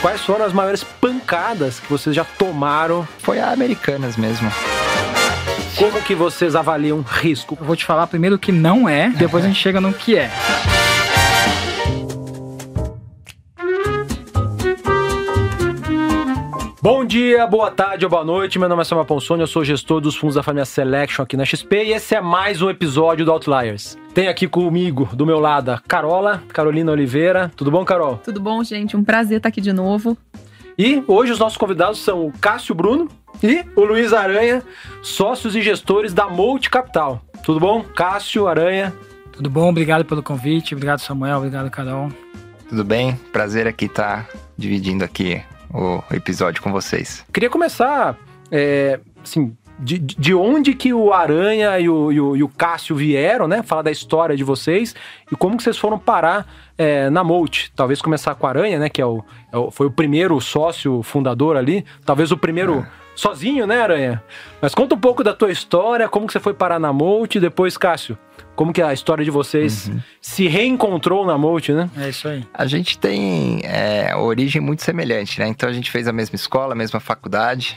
Quais foram as maiores pancadas que vocês já tomaram? Foi a Americanas mesmo. Como que vocês avaliam risco? Eu vou te falar primeiro o que não é, depois a gente chega no que é. Bom dia, boa tarde ou boa noite. Meu nome é Samuel Ponsoni, eu sou gestor dos fundos da família Selection aqui na XP e esse é mais um episódio do Outliers. Tem aqui comigo, do meu lado, a Carola, Carolina Oliveira. Tudo bom, Carol? Tudo bom, gente? Um prazer estar aqui de novo. E hoje os nossos convidados são o Cássio Bruno e o Luiz Aranha, sócios e gestores da Multi Capital. Tudo bom? Cássio, Aranha. Tudo bom? Obrigado pelo convite. Obrigado, Samuel. Obrigado, Carol. Tudo bem? Prazer aqui estar dividindo aqui o episódio com vocês. Queria começar, é, assim, de, de onde que o Aranha e o, e o, e o Cássio vieram, né? Falar da história de vocês e como que vocês foram parar é, na Molt. Talvez começar com o Aranha, né? Que é o, é o, foi o primeiro sócio fundador ali. Talvez o primeiro... É. Sozinho, né, Aranha? Mas conta um pouco da tua história, como que você foi parar na Molt e depois, Cássio, como que a história de vocês uhum. se reencontrou na Molt, né? É isso aí. A gente tem é, origem muito semelhante, né? Então a gente fez a mesma escola, a mesma faculdade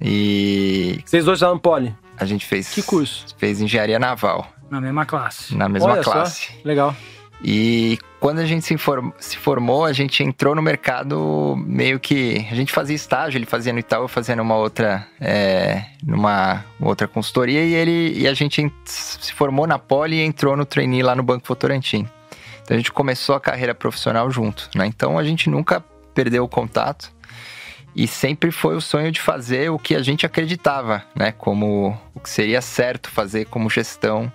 e... Vocês dois eram Poli? A gente fez... Que curso? Fez engenharia naval. Na mesma classe. Na mesma Olha classe. Só. Legal. E quando a gente se, inform, se, formou, a gente entrou no mercado meio que. A gente fazia estágio, ele fazia no Itaú, fazia numa outra. É, numa outra consultoria, e ele e a gente se formou na Poli e entrou no trainee lá no Banco Votorantim. Então a gente começou a carreira profissional junto, né? Então a gente nunca perdeu o contato e sempre foi o sonho de fazer o que a gente acreditava, né? Como o que seria certo fazer como gestão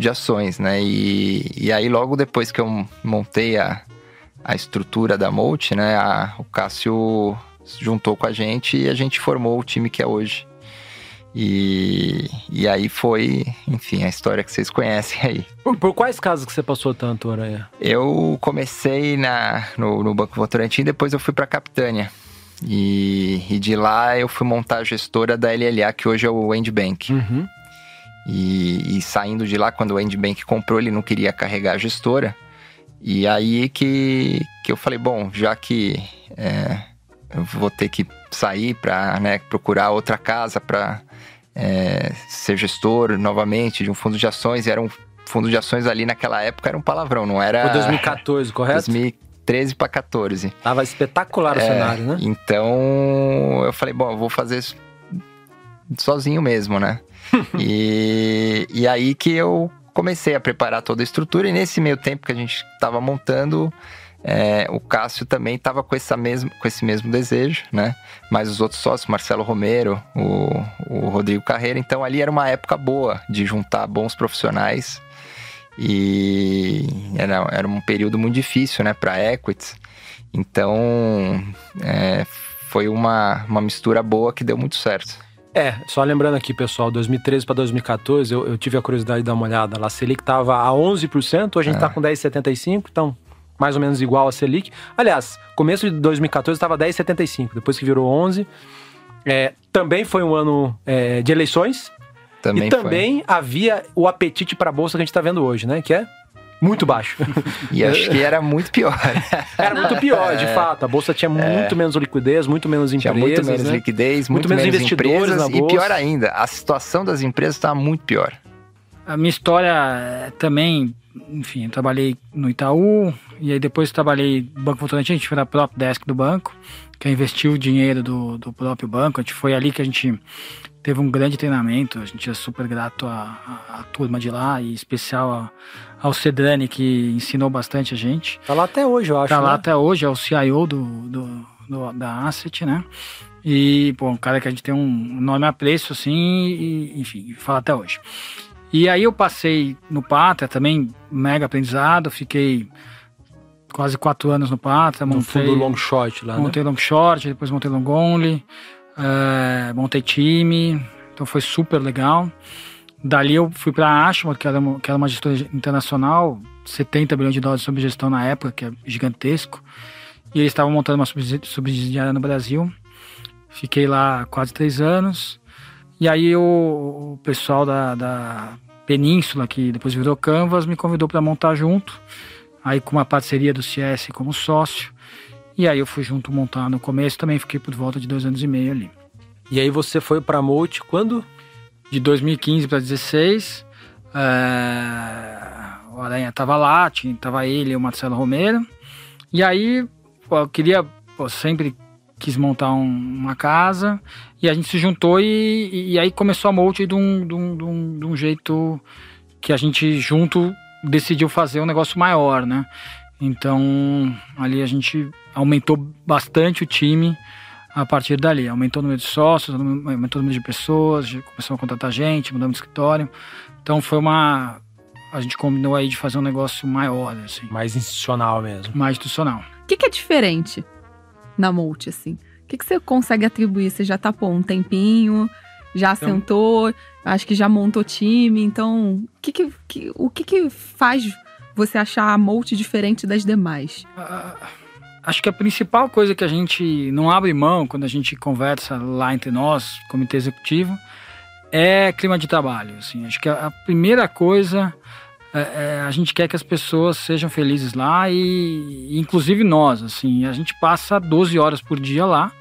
de ações, né? E, e aí logo depois que eu montei a, a estrutura da Molt, né? A, o Cássio juntou com a gente e a gente formou o time que é hoje. E, e aí foi, enfim, a história que vocês conhecem aí. Por, por quais casos que você passou tanto, Aranha? Eu comecei na, no, no Banco Votorantim, depois eu fui para a Capitânia. E, e, de lá eu fui montar a gestora da LLA, que hoje é o Endbank. Uhum. E, e, saindo de lá, quando o Endbank comprou, ele não queria carregar a gestora. E aí que, que eu falei, bom, já que é, eu vou ter que sair para né, procurar outra casa para é, ser gestor novamente de um fundo de ações, e era um fundo de ações ali naquela época, era um palavrão, não era... Foi 2014, correto? 2013 para 14. Tava espetacular o é, cenário, né? Então eu falei, bom, eu vou fazer isso sozinho mesmo, né? E, e aí que eu comecei a preparar toda a estrutura e nesse meio tempo que a gente estava montando, é, o Cássio também estava com, essa com esse mesmo desejo, né? Mas os outros sócios, Marcelo Romero, o, o Rodrigo Carreira, então ali era uma época boa de juntar bons profissionais e era, era um período muito difícil, né, para equities. Então é, foi uma, uma mistura boa que deu muito certo. É, só lembrando aqui, pessoal, 2013 para 2014, eu, eu, tive a curiosidade de dar uma olhada lá. A Selic estava a 11%, hoje a gente está é. com 10,75%, então mais ou menos igual a Selic. Aliás, começo de 2014 estava 10,75%, depois que virou 11%. É, também foi um ano é, de eleições. Também e também foi. havia o apetite para a bolsa que a gente está vendo hoje, né? Que é muito baixo. E acho que era muito pior. era muito pior, de é. fato. A bolsa tinha muito é. menos liquidez, muito menos empresas. Tinha muito menos né? liquidez, muito, muito menos, menos investidores na bolsa. E pior ainda, a situação das empresas estava muito pior. A minha história é também, enfim, eu trabalhei no Itaú, e aí depois trabalhei no Banco Votorantim, a gente foi na própria desk do banco, que investiu o dinheiro do, do próprio banco. A gente foi ali que a gente teve um grande treinamento. A gente é super grato à, à, à turma de lá, e especial a, ao Cedrani, que ensinou bastante a gente. Tá lá até hoje, eu acho. Tá né? lá até hoje, é o CIO do, do, do, da Asset, né? E, pô, um cara que a gente tem um enorme apreço, assim, e, enfim, fala até hoje. E aí eu passei no Pátria também, mega aprendizado, fiquei quase quatro anos no Pátria. No montei, fundo long short lá, Montei né? long short, depois montei long only é, montei time, então foi super legal. Dali eu fui para a Ashmore, que era, uma, que era uma gestora internacional, 70 bilhões de dólares sob gestão na época, que é gigantesco. E eles estavam montando uma subsidiária no Brasil. Fiquei lá quase três anos. E aí o, o pessoal da, da Península, que depois virou Canvas, me convidou para montar junto. Aí com uma parceria do CS como sócio. E aí eu fui junto montar no começo, também fiquei por volta de dois anos e meio ali. E aí você foi pra Molt quando? De 2015 para 2016, é... o Aranha tava lá, tinha, tava ele e o Marcelo Romero. E aí eu queria, sempre quis montar um, uma casa e a gente se juntou e, e aí começou a Molt de um, de, um, de, um, de um jeito que a gente junto decidiu fazer um negócio maior, né? Então ali a gente aumentou bastante o time a partir dali. Aumentou o número de sócios, aumentou o número de pessoas, começou a contratar gente, mudamos de escritório. Então foi uma. A gente combinou aí de fazer um negócio maior, assim. Mais institucional mesmo. Mais institucional. O que, que é diferente na Molt, assim? O que, que você consegue atribuir? Você já tá, pô, um tempinho, já então, sentou, acho que já montou time, então o que, que, que o que, que faz você achar a Molt diferente das demais? Uh, acho que a principal coisa que a gente não abre mão quando a gente conversa lá entre nós, comitê executivo, é clima de trabalho. Assim. Acho que a, primeira coisa é, é, a gente quer que as pessoas sejam felizes lá e, inclusive nós, assim, a gente passa 12 horas por dia lá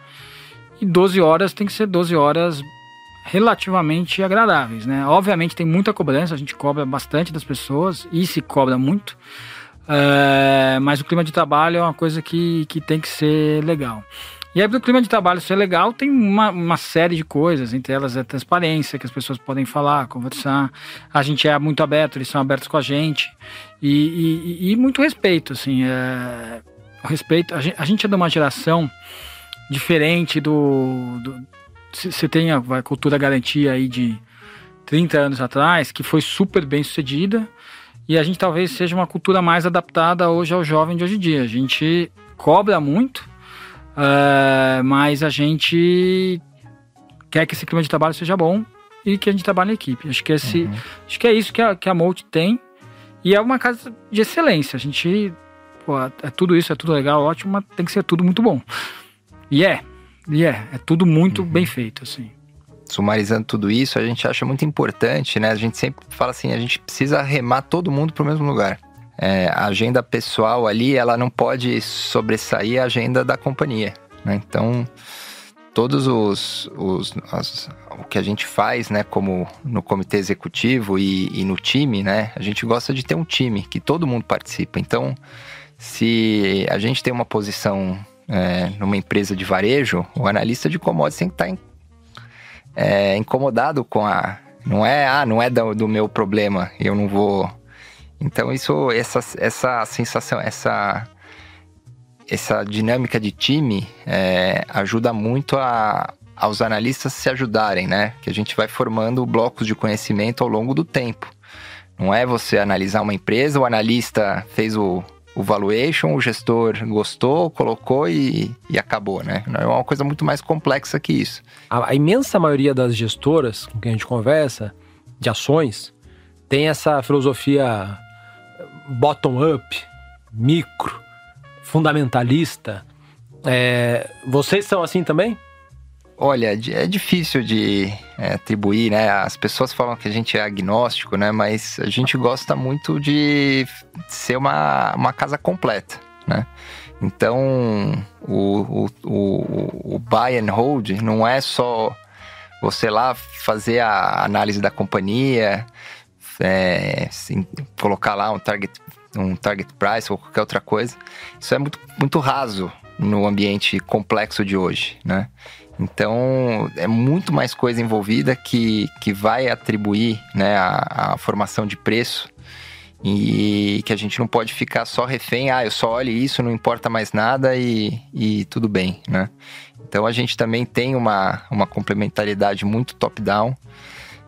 e 12 horas tem que ser 12 horas relativamente agradáveis, né? Obviamente tem muita cobrança, a gente cobra bastante das pessoas e se cobra muito, é, mas o clima de trabalho é uma coisa que, que tem que ser legal. E aí, para o clima de trabalho ser legal, tem uma, uma série de coisas, entre elas a transparência, que as pessoas podem falar, conversar. A gente é muito aberto, eles são abertos com a gente. E, e, e muito respeito, assim. É, respeito. A gente, a gente é de uma geração diferente do. Você tem a, a cultura garantia aí de 30 anos atrás, que foi super bem sucedida. E a gente talvez seja uma cultura mais adaptada hoje ao jovem de hoje em dia. A gente cobra muito Uh, mas a gente quer que esse clima de trabalho seja bom e que a gente trabalhe em equipe. Acho que, esse, uhum. acho que é isso que a, que a Molt tem. E é uma casa de excelência. A gente. Pô, é tudo isso, é tudo legal, ótimo, mas tem que ser tudo muito bom. E é. E é. É tudo muito uhum. bem feito, assim. Sumarizando tudo isso, a gente acha muito importante, né? A gente sempre fala assim, a gente precisa remar todo mundo para o mesmo lugar é, a agenda pessoal ali, ela não pode sobressair a agenda da companhia. Né? Então, todos os, os as, o que a gente faz, né, como no comitê executivo e, e, no time, né, a gente gosta de ter um time que todo mundo participa. Então, se a gente tem uma posição é, numa empresa de varejo, o analista de commodities tem que estar tá é, incomodado com a, não é, ah, não é do, do meu problema, eu não vou então isso, essa, essa sensação, essa, essa dinâmica de time é, ajuda muito a, aos analistas se ajudarem, né? Que a gente vai formando blocos de conhecimento ao longo do tempo. Não é você analisar uma empresa, o analista fez o, o valuation, o gestor gostou, colocou e, e acabou, né? É uma coisa muito mais complexa que isso. A, a imensa maioria das gestoras com quem a gente conversa, de ações, tem essa filosofia bottom-up, micro, fundamentalista. É, vocês são assim também? Olha, é difícil de é, atribuir, né? As pessoas falam que a gente é agnóstico, né? Mas a gente gosta muito de ser uma, uma casa completa, né? Então, o, o, o, o buy and hold não é só você lá fazer a análise da companhia, é, colocar lá um target, um target price ou qualquer outra coisa. Isso é muito, muito raso no ambiente complexo de hoje, né? Então, é muito mais coisa envolvida que, que vai atribuir né, a, a formação de preço e que a gente não pode ficar só refém, ah, eu só olho isso, não importa mais nada e, e tudo bem, né? Então, a gente também tem uma, uma complementaridade muito top-down,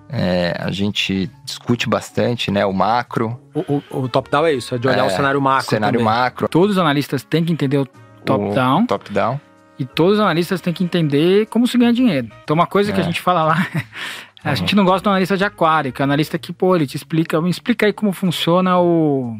é, a gente discute bastante, né? O macro. O, o, o top-down é isso, é de olhar é, o cenário macro. Cenário também. macro. Todos os analistas têm que entender o top-down. Top-down. E todos os analistas têm que entender como se ganha dinheiro. Então, uma coisa é. que a gente fala lá. a uhum. gente não gosta de um analista de aquário, que é analista que, pô, ele te explica, me explica aí como funciona o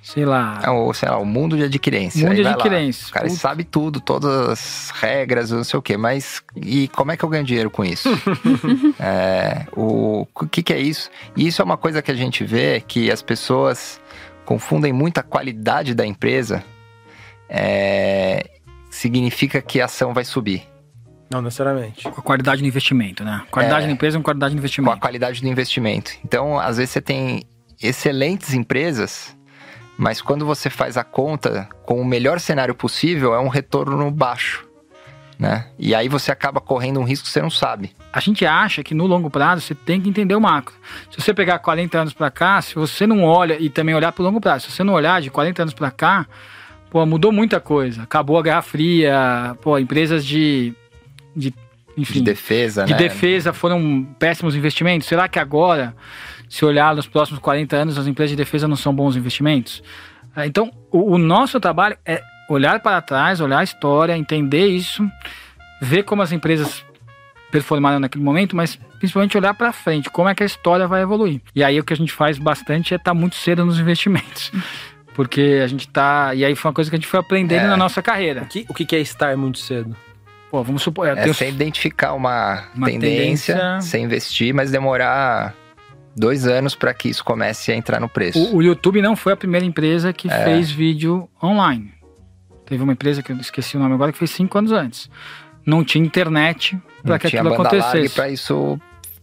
sei lá. É o, sei lá, o mundo de adquirência. Mundo de adquirência. Lá, o cara sabe tudo, todas as regras, não sei o quê, mas e como é que eu ganho dinheiro com isso? é, o, o que, que é isso? E isso é uma coisa que a gente vê que as pessoas confundem muito a qualidade da empresa. É, significa que a ação vai subir. Não necessariamente. Com a qualidade do investimento, né? Qualidade É. da empresa é uma qualidade do Com a investimento. qualidade do investimento. Então, às vezes você tem excelentes empresas, mas quando você faz a conta com o melhor cenário possível, é um retorno baixo. Né? E aí você acaba correndo um risco que você não sabe. A gente acha que no longo prazo você tem que entender o macro. Se você pegar 40 anos para cá, se você não olha e também olhar para o longo prazo, se você não olhar de 40 anos para cá, pô, mudou muita coisa. Acabou a Guerra Fria, pô, empresas de, de enfim, De defesa, de né? defesa foram péssimos investimentos? Será que agora, se olhar nos próximos 40 anos, as empresas de defesa não são bons investimentos? Ah, Então, o, o nosso trabalho é olhar para trás, olhar a história, entender isso, ver como as empresas performaram naquele momento, mas principalmente olhar para frente, como é que a história vai evoluir. E aí o que a gente faz bastante é estar muito cedo nos investimentos. Porque a gente tá. E aí foi uma coisa que a gente foi aprendendo É. na nossa carreira. O que, o que é estar muito cedo? Pô, vamos supor. É você identificar uma, Uma tendência, tendência. você investir, mas demorar dois anos para que isso comece a entrar no preço. O, o YouTube não foi a primeira empresa que É. fez vídeo online. Teve uma empresa que eu esqueci o nome agora que fez cinco anos antes. Não tinha internet para que tinha aquilo banda acontecesse. para isso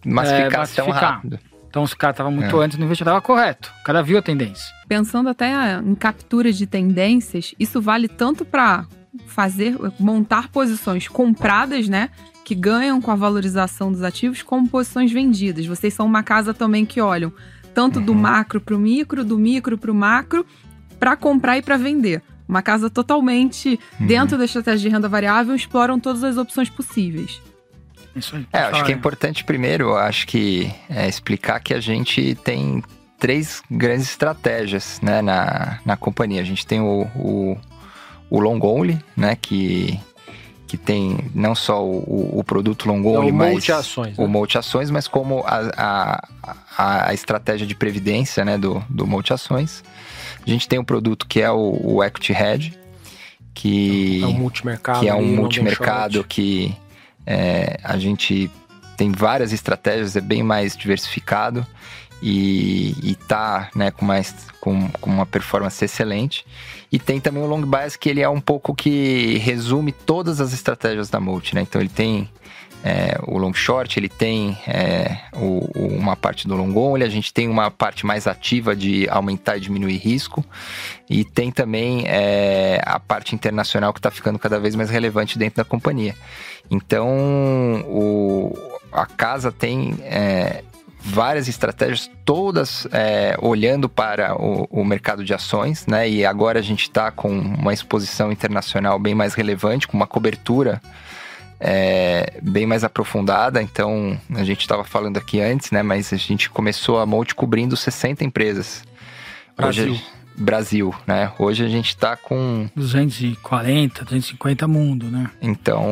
massificar tão massificar. rápido. Então os caras estavam muito É. antes no investimento, estava correto. O cara viu a tendência. Pensando até em captura de tendências, isso vale tanto para fazer, montar posições compradas, né? Que ganham com a valorização dos ativos, como posições vendidas. Vocês são uma casa também que olham tanto do Uhum. macro para o micro, do micro para o macro, para comprar e para vender. Uma casa totalmente Uhum. dentro da estratégia de renda variável, exploram todas as opções possíveis. Isso aí. É, acho falar, que é importante primeiro, acho que é explicar que a gente tem três grandes estratégias né, na, na companhia. A gente tem o, o, o long only, né, que, que tem não só o, o produto long É only, o mas multi-ações, o né? multi-ações, mas como a, a, a, a estratégia de previdência né, do, do multi-ações. A gente tem um produto que é o, o Equity Hedge, que É um multimercado. que é um multimercado que é, a gente tem várias estratégias, é bem mais diversificado e, e tá né, com, mais, com, com uma performance excelente. E tem também o long bias, que ele é um pouco que resume todas as estratégias da multi, né? Então ele tem é, o long short, ele tem é, o- o- uma parte do long only, a gente tem uma parte mais ativa de aumentar e diminuir risco, e tem também é, a parte internacional que está ficando cada vez mais relevante dentro da companhia. Então, o- a casa tem é, várias estratégias, todas é, olhando para o, o mercado de ações, né? E agora a gente está com uma exposição internacional bem mais relevante, com uma cobertura é, bem mais aprofundada. Então, a gente estava falando aqui antes, né? Mas a gente começou a Multi cobrindo 60 empresas. Brasil. Hoje, Brasil, né? Hoje a gente está com. 240, 250 mundo, né? Então.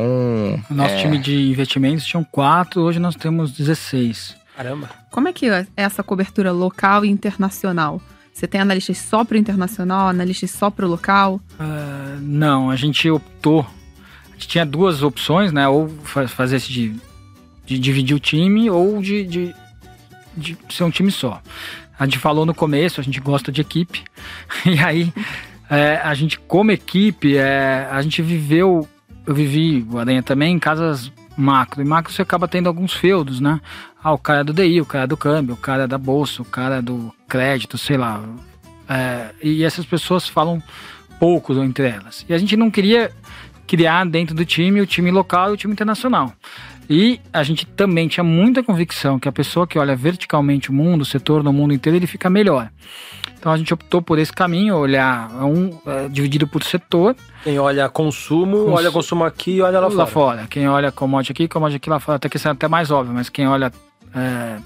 O nosso é, time de investimentos tinham quatro, hoje nós temos 16. Caramba. Como é que é essa cobertura local e internacional? Você tem analistas só para o internacional, analistas só para o local? Ah, não, a gente optou. A gente tinha duas opções, né? Ou fa- fazer esse de, de dividir o time ou de, de, de ser um time só. A gente falou no começo, a gente gosta de equipe. E aí, é, a gente, como equipe, é, a gente viveu. Eu vivi, o Aranha também, em casas macro. E macro você acaba tendo alguns feudos, né? Ah, o cara do DI, o cara do câmbio, o cara da bolsa, o cara do crédito, sei lá. É, e essas pessoas falam pouco entre elas. E a gente não queria criar dentro do time o time local e o time internacional. E a gente também tinha muita convicção que a pessoa que olha verticalmente o mundo, o setor no mundo inteiro, ele fica melhor. Então a gente optou por esse caminho, olhar um é, dividido por setor, Quem olha consumo, Cons- olha consumo aqui e olha lá, lá fora. fora. Quem olha commodity aqui, commodity aqui lá fora, até que isso é até mais óbvio, mas quem olha é,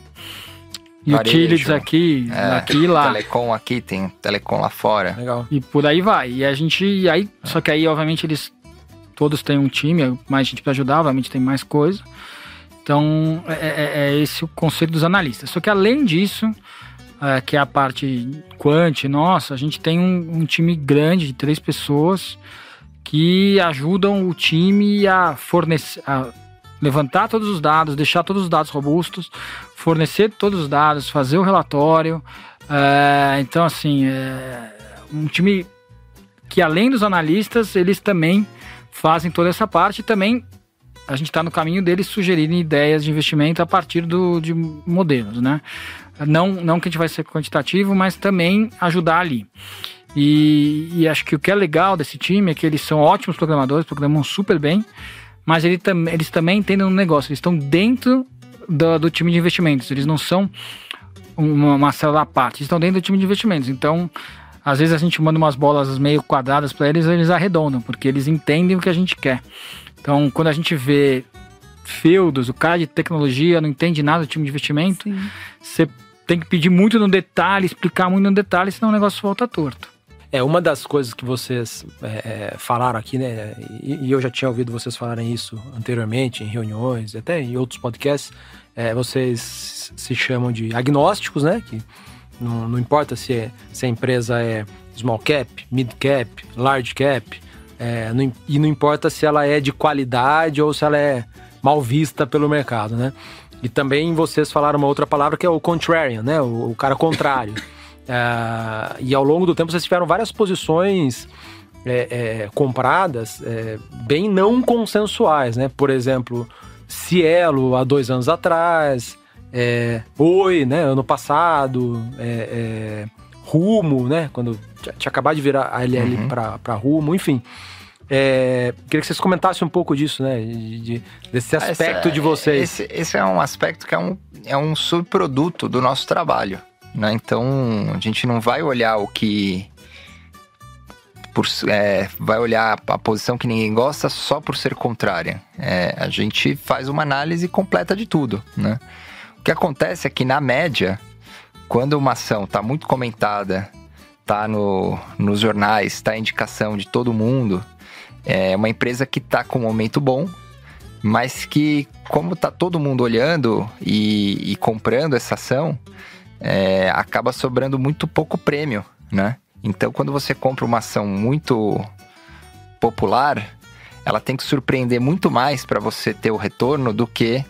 utilities aqui, É, aqui e lá. Telecom aqui, tem telecom lá fora. Legal. E por aí vai. E a gente. E aí, só que aí, obviamente, eles todos têm um time, mais gente para ajudar, obviamente tem mais coisa. Então, é, é- é esse o conceito dos analistas. Só que além disso, é, que é a parte quant, nossa, a gente tem um, um time grande de três pessoas que ajudam o time a fornecer. A levantar todos os dados, deixar todos os dados robustos, fornecer todos os dados, fazer o relatório. É, então, assim, é um time que além dos analistas, eles também fazem toda essa parte e também a gente está no caminho deles sugerirem ideias de investimento a partir do, de modelos, né? Não, não que a gente vai ser quantitativo, mas também ajudar ali. E, e, acho que o que é legal desse time é que eles são ótimos programadores, programam super bem, mas ele tam, eles também entendem um negócio, eles estão dentro do, do, time de investimentos, eles não são uma, uma célula à parte, eles estão dentro do time de investimentos. Então, às vezes a gente manda umas bolas meio quadradas para eles, eles arredondam, porque eles entendem o que a gente quer. Então, quando a gente vê feudos, o cara de tecnologia não entende nada do time de investimento, você tem que pedir muito no detalhe, explicar muito no detalhe, senão o negócio volta torto. É, uma das coisas que vocês é, é, falaram aqui, né? E, e, eu já tinha ouvido vocês falarem isso anteriormente, em reuniões, até em outros podcasts. É, vocês se chamam de agnósticos, né? Que não, não importa se, é, se a empresa é small cap, mid cap, large cap, é, não, e não importa se ela é de qualidade ou se ela é mal vista pelo mercado, né? E também vocês falaram uma outra palavra que é o contrarian, né? O, o cara contrário. Uh, e ao longo do tempo vocês tiveram várias posições é, é, compradas é, bem não consensuais, né? Por exemplo, Cielo há dois anos atrás, é, Oi, né? Ano passado, é, é, Rumo, né? Quando tinha acabado de virar a LL uhum. para Rumo, enfim. É, queria que vocês comentassem um pouco disso, né? De, de, desse aspecto Essa, de vocês. Esse, esse, é um aspecto que é um, é um subproduto do nosso trabalho. Né? Então, a gente não vai olhar o que. Por, é, vai olhar a posição que ninguém gosta só por ser contrária. É, a gente faz uma análise completa de tudo. Né? Que acontece é que, na média, quando uma ação está muito comentada, está no, nos jornais, está indicação de todo mundo, é uma empresa que está com um momento bom, mas que, como está todo mundo olhando e, e comprando essa ação, é, acaba sobrando muito pouco prêmio, né? Então, quando você compra uma ação muito popular, ela tem que surpreender muito mais para você ter o retorno do que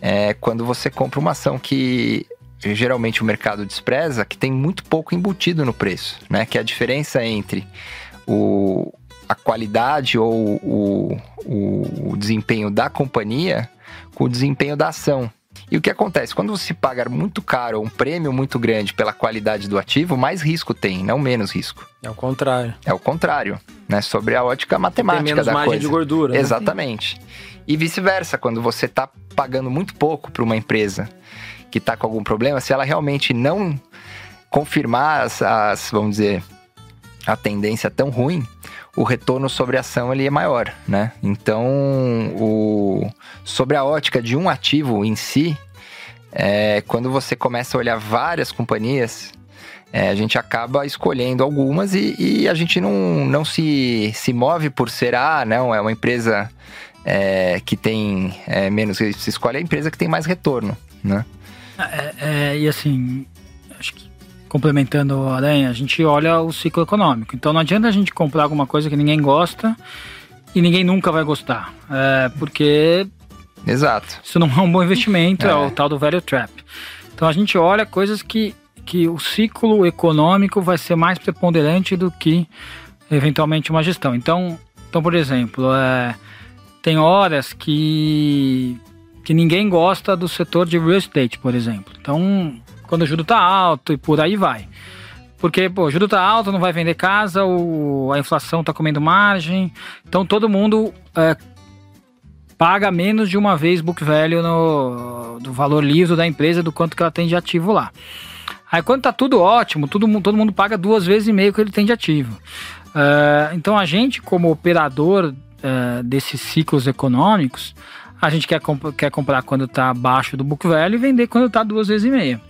é, quando você compra uma ação que geralmente o mercado despreza, que tem muito pouco embutido no preço, né? Que é a diferença entre o, a qualidade ou o, o, desempenho da companhia com o desempenho da ação. E o que acontece? Quando você paga muito caro, um prêmio muito grande pela qualidade do ativo, mais risco tem, não menos risco. É o contrário. É o contrário, né? Sobre a ótica matemática tem menos da margem coisa. de gordura. Né? E vice-versa, quando você está pagando muito pouco para uma empresa que está com algum problema, se ela realmente não confirmar as, as vamos dizer, a tendência tão ruim, o retorno sobre a ação ele é maior, né? Então, o, sobre a ótica de um ativo em si, é, quando você começa a olhar várias companhias, é, a gente acaba escolhendo algumas e, e, a gente não, não se, se move por ser, ah, não, é uma empresa é, que tem é, menos, se escolhe a empresa que tem mais retorno, né? É, é, e assim, acho que complementando a Aranha, a gente olha o ciclo econômico. Então não adianta a gente comprar alguma coisa que ninguém gosta e ninguém nunca vai gostar. É, porque. Exato. Isso não é um bom investimento, é. é o tal do velho trap. Então a gente olha coisas que, que o ciclo econômico vai ser mais preponderante do que eventualmente uma gestão. Então, então por exemplo, é, tem horas que, que ninguém gosta do setor de real estate, por exemplo. Então, quando o juro tá alto e por aí vai. Porque, pô, o juro tá alto, não vai vender casa, o, a inflação tá comendo margem. Então todo mundo é, paga menos de uma vez book value no, do valor livre da empresa, do quanto que ela tem de ativo lá. Aí quando tá tudo ótimo, todo, todo mundo paga duas vezes e meio que ele tem de ativo. Uh, então a gente, como operador uh, desses ciclos econômicos, a gente quer, comp quer comprar quando está abaixo do book value e vender quando está duas vezes e meia.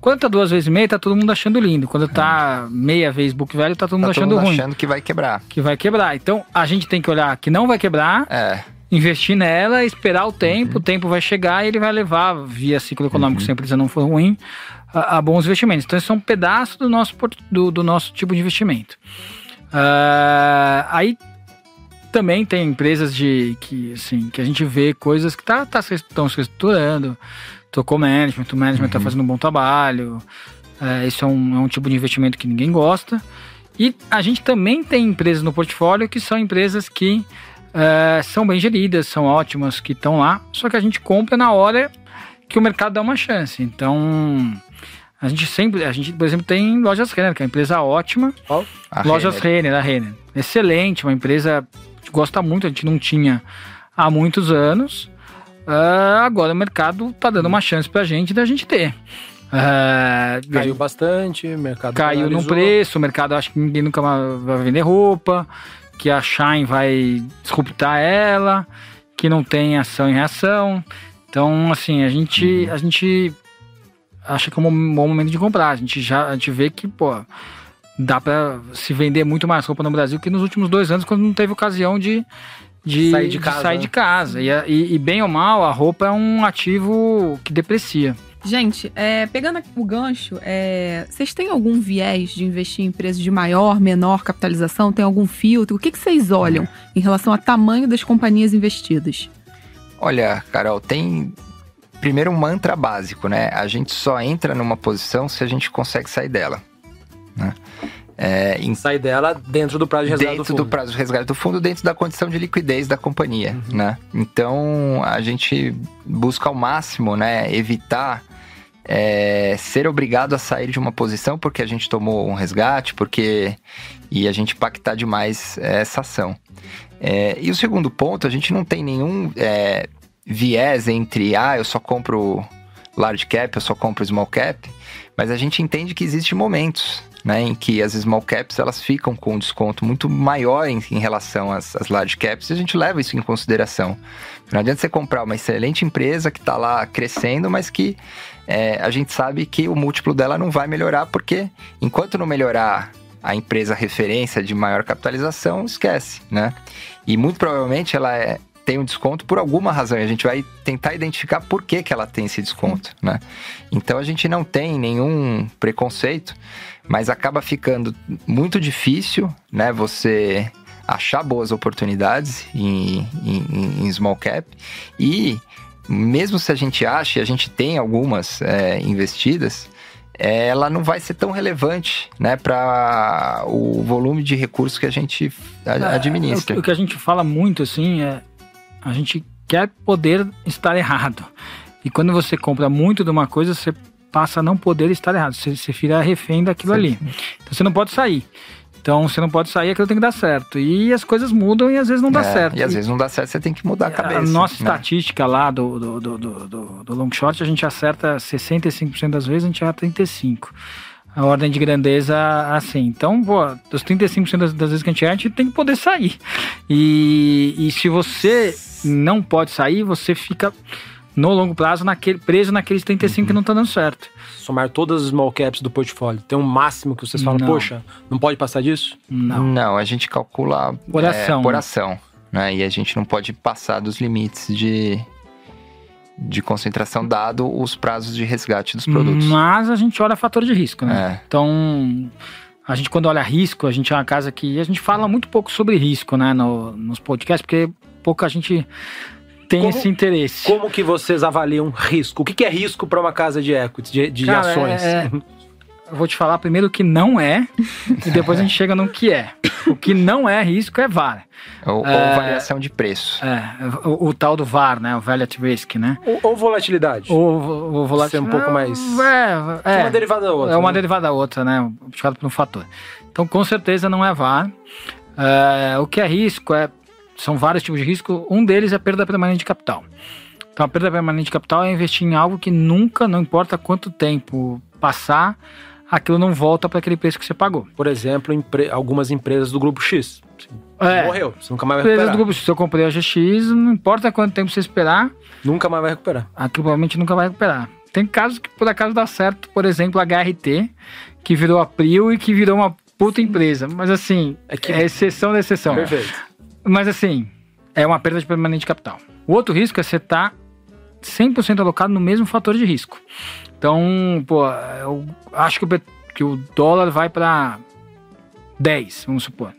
Quando tá duas vezes e meia, tá todo mundo achando lindo. Quando tá meia vez book value, tá todo mundo tá achando todo mundo ruim. achando que vai quebrar. Que vai quebrar. Então, a gente tem que olhar que não vai quebrar. É. Investir nela, esperar o tempo, uhum. o tempo vai chegar e ele vai levar, via ciclo econômico, uhum. se a empresa não for ruim, a, a, bons investimentos. Então, isso é um pedaço do nosso, do, do nosso tipo de investimento. Uh, aí também tem empresas de que assim que a gente vê coisas que tá, tá estão se reestruturando tocou management o management está uhum. fazendo um bom trabalho é, isso é um, é um tipo de investimento que ninguém gosta e a gente também tem empresas no portfólio que são empresas que é, são bem geridas, são ótimas, que estão lá, só que a gente compra na hora que o mercado dá uma chance. Então, a gente sempre, a gente, por exemplo, tem Lojas Renner, que é uma empresa ótima. A Lojas Renner. Renner, a Renner. Excelente, uma empresa gosta muito, a gente não tinha há muitos anos. Ah, agora o mercado tá dando uma chance pra gente da gente ter. Ah, Caiu bastante, o mercado caiu no preço, o mercado acha que ninguém nunca vai vender roupa, que a Shine vai disruptar ela, que não tem ação em reação. Então, assim, a gente, a gente acha que é um bom momento de comprar. A gente já a gente vê que, pô, dá pra se vender muito mais roupa no Brasil que nos últimos dois anos, quando não teve ocasião de, de, Sair de casa, sair né? de casa. E, e- e bem ou mal, a roupa é um ativo que deprecia. Gente, é, pegando aqui o gancho, é, vocês têm algum viés de investir em empresas de maior, menor capitalização? Tem algum filtro? O que, que vocês olham em relação ao tamanho das companhias investidas? Olha, Carol, tem primeiro um mantra básico, né? A gente só entra numa posição se a gente consegue sair dela. Né? É, em- Sair dela dentro do prazo de resgate do dentro fundo. do prazo de resgate do fundo, dentro da condição de liquidez da companhia, né? Então, a gente busca ao máximo, né, evitar é, ser obrigado a sair de uma posição porque a gente tomou um resgate, porque e a gente pactar demais essa ação. É, e o segundo ponto, a gente não tem nenhum é, viés entre, ah, eu só compro large cap, eu só compro small cap, mas a gente entende que existem momentos, né, em que as small caps elas ficam com um desconto muito maior em, em relação às, às large caps e a gente leva isso em consideração. Não adianta você comprar uma excelente empresa que está lá crescendo, mas que é, a gente sabe que o múltiplo dela não vai melhorar, porque enquanto não melhorar a empresa referência de maior capitalização, esquece, né? E muito provavelmente ela é- tem um desconto por alguma razão. E a gente vai tentar identificar por que, que ela tem esse desconto, né? Então a gente não tem nenhum preconceito, mas acaba ficando muito difícil, né? Você achar boas oportunidades em, em- em- small cap e mesmo se a gente acha, e a gente tem algumas é, investidas, ela não vai ser tão relevante, né, para o volume de recursos que a gente administra. É, O, o que a gente fala muito assim é a gente quer poder estar errado. E quando você compra muito de uma coisa, você passa a não poder estar errado. Você, você vira refém daquilo ali. Então você não pode sair. Então você não pode sair, aquilo tem que dar certo. E as coisas mudam e às vezes não dá É, certo. E às vezes não dá certo, você tem que mudar a cabeça. nossa né? estatística lá do, do, do, do, do- do long short, a gente acerta 65% das vezes, a gente erra 35%. A ordem de grandeza, assim. Então, pô, dos 35% das, das vezes que a gente erra, a gente tem que poder sair. E, e se você não pode sair, você fica no longo prazo naquele, preso naqueles 35% que não tá dando certo. Somar todas as small caps do portfólio. Tem um máximo que vocês falam, Não. poxa, não pode passar disso? Não. Não, a gente calcula Por é, ação, por né? ação, né? E a gente não pode passar dos limites de, de concentração, dado os prazos de resgate dos produtos. Mas a gente olha fator de risco, né? É. Então, a gente quando olha risco, a gente é uma casa que a gente fala muito pouco sobre risco, né, no- nos podcasts, porque pouca gente tem Como- esse interesse. Como que vocês avaliam risco? O que que é risco para uma casa de equity, de, de Cara, ações? é- Eu vou te falar primeiro o que não é e depois a gente chega no que é. O que não é risco é VAR. Ou, ou É. variação de preço. É, o, o tal do VAR, né, o Value at Risk, né? Ou, ou volatilidade? Ou, ou volatil- Ser um pouco mais- É, é, uma derivada da outra. É uma né? derivada da outra, né? Puxado por um fator. Então, com certeza não é VAR. É, o que é risco é. São vários tipos de risco. Um deles é perda permanente de capital. Então, a perda permanente de capital é investir em algo que nunca, não importa quanto tempo passar, aquilo não volta para aquele preço que você pagou. Por exemplo, empre- algumas empresas do grupo X. É. Morreu, você nunca mais vai Empresas recuperar. do grupo, se eu comprei a GX, não importa quanto tempo você esperar, Nunca mais vai recuperar. aquilo provavelmente nunca vai recuperar. Tem casos que por acaso dá certo, por exemplo, a HRT, que virou a Prio e que virou uma puta empresa. Mas assim, É que- é exceção da exceção. Perfeito. Mas assim, é uma perda de permanente de capital. O outro risco é você estar 100% alocado no mesmo fator de risco. Então, pô, eu acho que o, que o dólar vai para 10, vamos supor.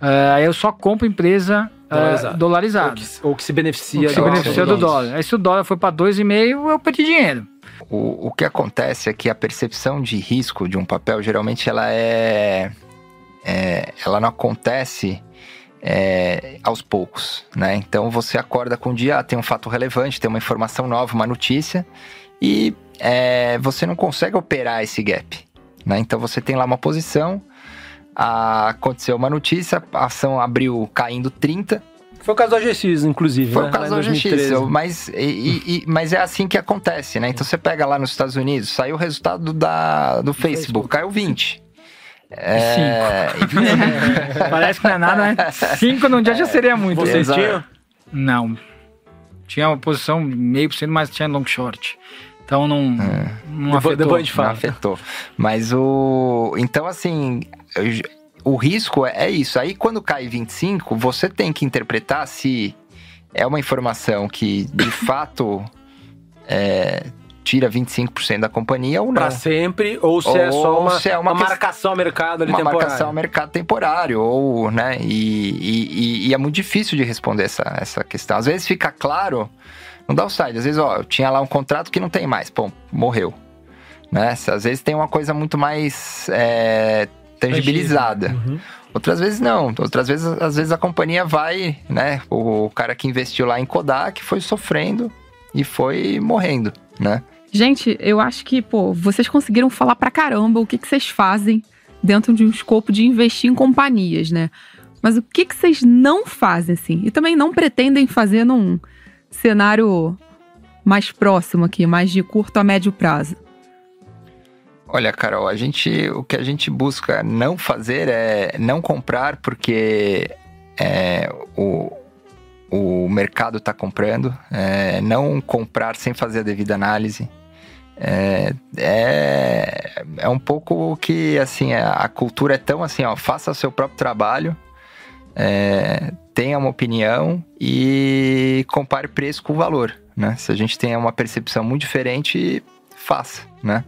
Aí eu só compro empresa é, Dolarizada. dolarizada. Ou que, ou que se beneficia, que se beneficia do dólar. Aí se o dólar for para 2,5, eu perdi dinheiro. O, o que acontece é que a percepção de risco de um papel, geralmente, ela é... é- ela não acontece é, aos poucos, né? Então você acorda com o dia, tem um fato relevante, tem uma informação nova, uma notícia, e é, você não consegue operar esse gap, né? Então você tem lá uma posição, a, aconteceu uma notícia, a ação abriu caindo 30, foi o caso do AGX, inclusive. Foi né? o caso do AGX, mas, e, e, mas é assim que acontece, né? Então você pega lá nos Estados Unidos, saiu o resultado da, do Facebook, Facebook. caiu 20. É... Parece que não é nada, né? Cinco num dia já seria muito. Vocês tinham? Não. Tinha uma posição meio por cento, mas tinha long short. Então não, é. não depois, afetou. Depois de falar. Não afetou. Mas o... Então, assim... O risco é, é isso. Aí, quando cai 25, você tem que interpretar se é uma informação que, de fato... É, tira 25% da companhia ou não. Para sempre, ou se ou é só uma, é uma, uma marcação ao mercado ali uma temporário. marcação ao mercado temporário, ou, né, e, e, e, é muito difícil de responder essa, essa questão. Às vezes fica claro no downside, às vezes, ó, eu tinha lá um contrato que não tem mais, pô, morreu. Né? Às vezes tem uma coisa muito mais é, tangibilizada. Uhum. Outras vezes não. Outras vezes, às vezes a companhia vai, né? O cara que investiu lá em Kodak foi sofrendo e foi morrendo, né? Gente, eu acho que, pô, vocês conseguiram falar pra caramba o que, que vocês fazem dentro de um escopo de investir em companhias, né? Mas o que, que vocês não fazem, assim? E também não pretendem fazer num cenário mais próximo aqui, mais de curto a médio prazo? Olha, Carol, a gente, o que a gente busca não fazer é não comprar porque é, o, o mercado está comprando, é, não comprar sem fazer a devida análise. É, é, é um pouco que, assim, a, cultura é tão assim, ó, faça seu próprio trabalho, é, tenha uma opinião e compare preço com valor, né? Se a gente tem uma percepção muito diferente, faça, né?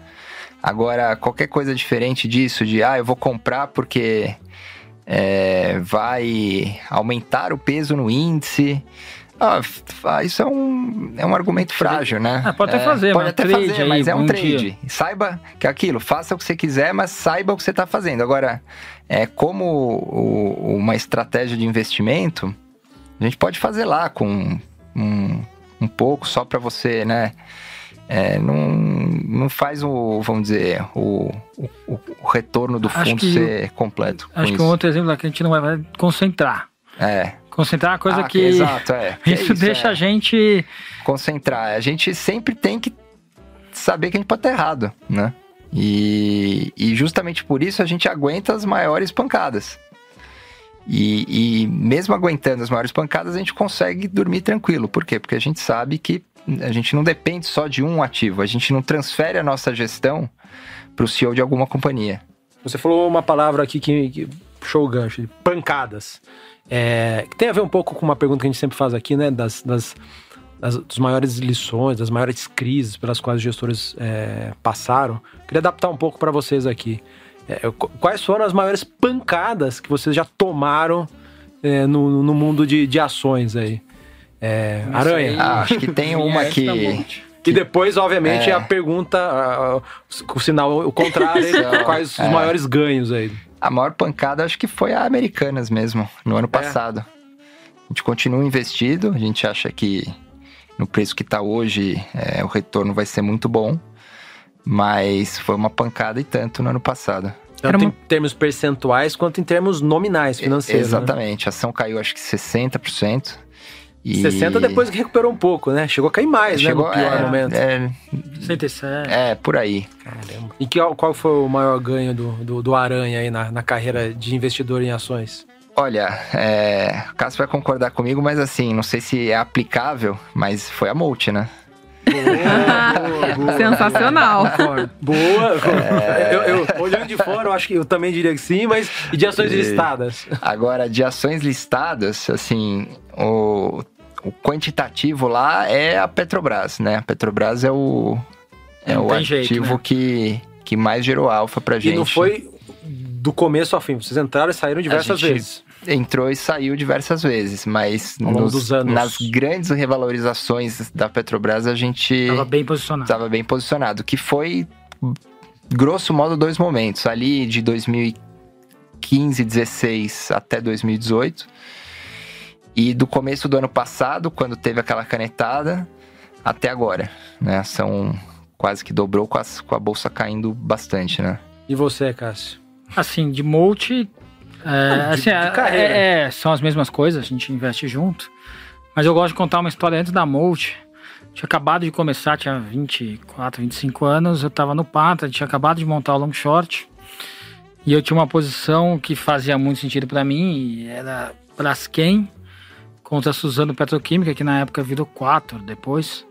Agora, qualquer coisa diferente disso, de, ah, eu vou comprar porque é, vai aumentar o peso no índice, ah, isso é um, é um argumento frágil, né? Ah, pode até é, fazer, pode até fazer, aí, mas é um, trade. Dia. Saiba que é aquilo, faça o que você quiser, mas saiba o que você está fazendo. Agora, é como o, uma estratégia de investimento, a gente pode fazer lá com um, um pouco só para você, né? É, não, não faz o, vamos dizer, o, o, o retorno do fundo ser completo. Acho que isso. um outro exemplo aqui a gente não vai concentrar. É. Concentrar é uma coisa ah, que. Exato, é. isso, isso, deixa é. a gente. Concentrar. A gente sempre tem que saber que a gente pode estar errado, né? E, e justamente por isso a gente aguenta as maiores pancadas. E, e, mesmo aguentando as maiores pancadas, a gente consegue dormir tranquilo. Por quê? Porque a gente sabe que a gente não depende só de um ativo, a gente não transfere a nossa gestão para o CEO de alguma companhia. Você falou uma palavra aqui que, que puxou o gancho, pancadas. É, que tem a ver um pouco com uma pergunta que a gente sempre faz aqui, né? Das, das, das, das maiores lições, das maiores crises pelas quais os gestores é, passaram. Queria adaptar um pouco para vocês aqui. É, quais foram as maiores pancadas que vocês já tomaram é, no, no mundo de, de ações aí? É, aranha. Ah, acho que tem uma que. E depois, obviamente, é. a pergunta, o sinal o contrário, quais os é. maiores ganhos aí? A maior pancada acho que foi a Americanas mesmo, no ano é. passado. A gente continua investido, a gente acha que no preço que está hoje é, o retorno vai ser muito bom, mas foi uma pancada e tanto no ano passado. Tanto uma... em termos percentuais quanto em termos nominais financeiros. Né? Exatamente, né? a ação caiu acho que 60%. E... 60 depois que recuperou um pouco, né? Chegou a cair mais, Chegou, né? No pior é, momento. É, 67. É, por aí. Caramba. E que, qual foi o maior ganho do, do, do Aranha aí na, na carreira de investidor em ações? Olha, é, o Cássio vai concordar comigo, mas assim, não sei se é aplicável, mas foi a multi, né? Boa, boa, Sensacional. Boa. É... Eu, eu, olhando de fora, eu acho que eu também diria que sim, mas e de ações listadas? Agora, de ações listadas, assim, o, o quantitativo lá é a Petrobras, né? A Petrobras é o, é o ativo jeito, né? que, que mais gerou alfa pra gente. E não foi do começo ao fim, vocês entraram e saíram diversas vezes entrou e saiu diversas vezes, mas nos, nas grandes revalorizações da Petrobras a gente estava bem posicionado. Estava bem posicionado, que foi grosso modo dois momentos, ali de 2000 2015, 16 até 2018. E do começo do ano passado, quando teve aquela canetada, até agora, né? São quase que dobrou com, as, com a bolsa caindo bastante, né? E você, Cássio? Assim, de multi, é, assim, de é, é, são as mesmas coisas, a gente investe junto. Mas eu gosto de contar uma história antes da multi. Tinha acabado de começar, tinha 24, 25 anos, eu tava no Pata, tinha acabado de montar o long short. E eu tinha uma posição que fazia muito sentido para mim, era Braskem contra a Suzano Petroquímica, que na época virou 4 depois.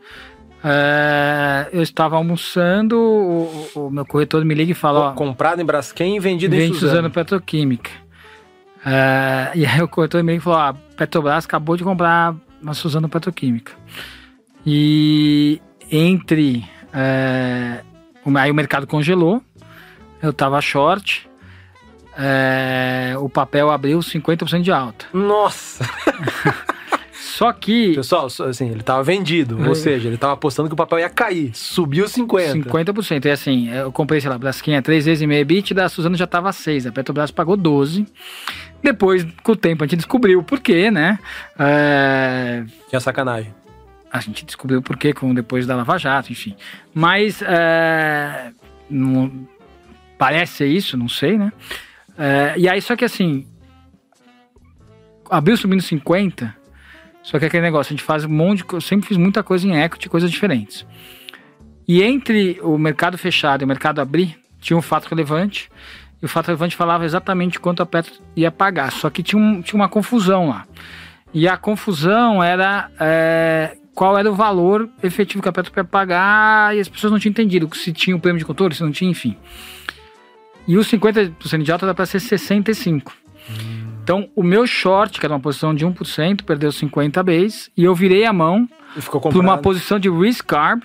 É, eu estava almoçando, o, o, meu corretor me liga e fala: Comprado em Braskem e vendido em Suzano. Suzano Petroquímica. É, e aí o corretor me liga e falou: ó, Petrobras acabou de comprar a Suzano Petroquímica. E entre. É, aí o mercado congelou, eu estava short, é, o papel abriu 50% de alta. Nossa! Só que. Pessoal, assim, ele estava vendido, ou seja, ele estava apostando que o papel ia cair. Subiu 50%. 50%. E assim, eu comprei, sei lá, Brasquinha três vezes e meia bit, da Suzano já estava 6. A Petrobras pagou 12. Depois, com o tempo, a gente descobriu por quê, né? É... Tinha sacanagem. A gente descobriu por quê com, depois da Lava Jato, enfim. Mas. É... Não... Parece ser isso, não sei, né? É... E aí, só que assim. Abriu subindo 50 só que aquele negócio, a gente faz um monte de Eu sempre fiz muita coisa em equity, coisas diferentes. E entre o mercado fechado e o mercado abrir, tinha um fato relevante. E o fato relevante falava exatamente quanto a Petro ia pagar. Só que tinha, um, tinha uma confusão lá. E a confusão era é, qual era o valor efetivo que a Petro ia pagar e as pessoas não tinham entendido se tinha o prêmio de controle, se não tinha, enfim. E os 50% de alta era para ser 65%. Hum. Então, o meu short, que era uma posição de 1%, perdeu 50 base e eu virei a mão para uma posição de risk carb,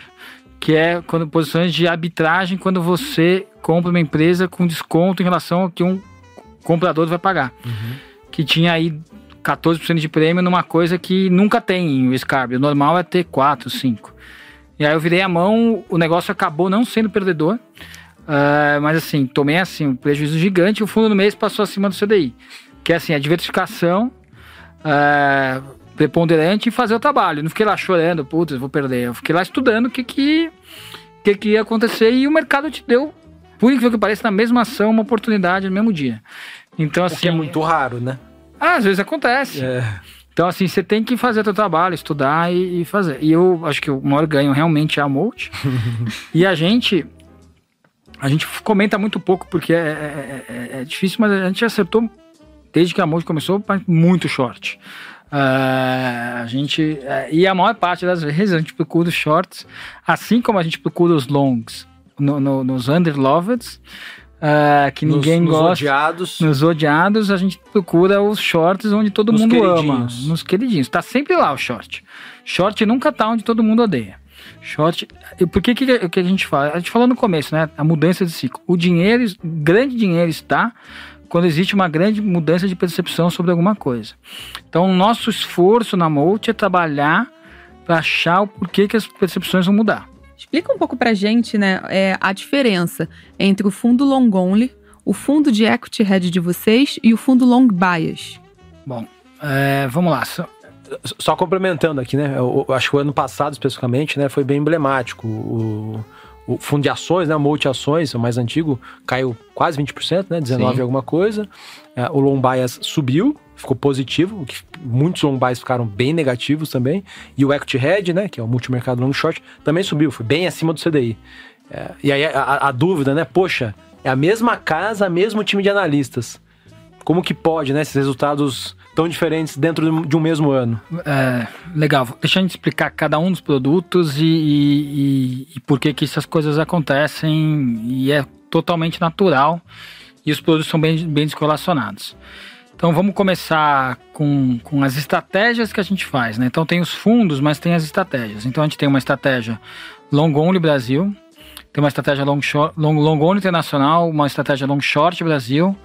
que é quando posições de arbitragem quando você compra uma empresa com desconto em relação ao que um comprador vai pagar. Uhum. Que tinha aí 14% de prêmio numa coisa que nunca tem em risk carb. O normal é ter 4, 5. E aí eu virei a mão, o negócio acabou não sendo perdedor. Uh, mas assim, tomei assim um prejuízo gigante. O fundo do mês passou acima do CDI que é assim, a diversificação é, preponderante e fazer o trabalho. Não fiquei lá chorando, putz, vou perder. Eu fiquei lá estudando o que que, que, que ia acontecer e o mercado te deu, por incrível que pareça, na mesma ação, uma oportunidade no mesmo dia. Então, assim. O que é muito raro, né? Ah, às vezes acontece. É. Então, assim, você tem que fazer o trabalho, estudar e, e, fazer. E eu acho que o maior ganho realmente é a Molt. e a gente. A gente comenta muito pouco porque é, é, é, é difícil, mas a gente acertou desde que a música começou, muito short. Uh, a gente. Uh, e a maior parte das vezes a gente procura os shorts, assim como a gente procura os longs no, no, nos underloveds. Uh, que ninguém nos, gosta. Nos odiados. Nos odiados, a gente procura os shorts onde todo nos mundo ama. Nos queridinhos. Tá sempre lá o short. Short nunca tá onde todo mundo odeia. Short. Por que, que, que a gente fala? A gente falou no começo, né? A mudança de ciclo. O dinheiro, grande dinheiro está quando existe uma grande mudança de percepção sobre alguma coisa. Então, o nosso esforço na Molt é trabalhar para achar o porquê que as percepções vão mudar. Explica um pouco para a gente né, é, a diferença entre o fundo long only, o fundo de equity hedge de vocês e o fundo long bias. Bom, é, vamos lá. Só... Só complementando aqui, né? Eu, eu acho que o ano passado, especificamente, né, foi bem emblemático. O, o fundo de ações, né, multi-ações, o mais antigo, caiu quase 20%, né, 19 Sim. alguma coisa. É, o long bias subiu, ficou positivo, que muitos long bias ficaram bem negativos também. E o equity hedge, né, que é o multimercado long short, também subiu, foi bem acima do CDI. É, e aí a, a, dúvida, né, poxa, é a mesma casa, mesmo time de analistas. Como que pode, né, esses resultados tão diferentes dentro de um mesmo ano. É, legal. Deixa gente explicar cada um dos produtos e, e, e, por que, que essas coisas acontecem e é totalmente natural e os produtos são bem, bem descorrelacionados. Então vamos começar com, com as estratégias que a gente faz. Né? Então tem os fundos, mas tem as estratégias. Então a gente tem uma estratégia Long Only Brasil, tem uma estratégia long, short, long, long only internacional, uma estratégia long short Brasil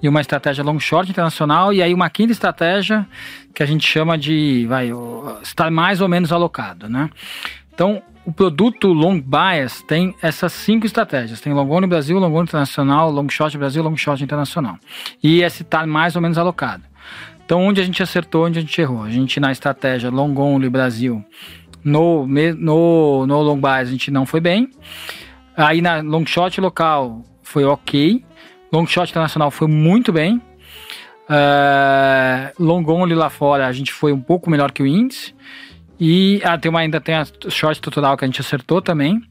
e uma estratégia long short internacional e aí uma quinta estratégia que a gente chama de vai estar mais ou menos alocado, né? Então o produto long bias tem essas cinco estratégias. Tem long only Brasil, long only internacional, long short Brasil, long short internacional. E esse está mais ou menos alocado. Então, onde a gente acertou, onde a gente errou? A gente na estratégia long only Brasil, no, no, no long bias a gente não foi bem. Aí na long short local foi ok. Long short internacional foi muito bem. Uh, long only lá fora a gente foi um pouco melhor que o índice. E ah, tem uma, ainda tem a short estrutural que a gente acertou também.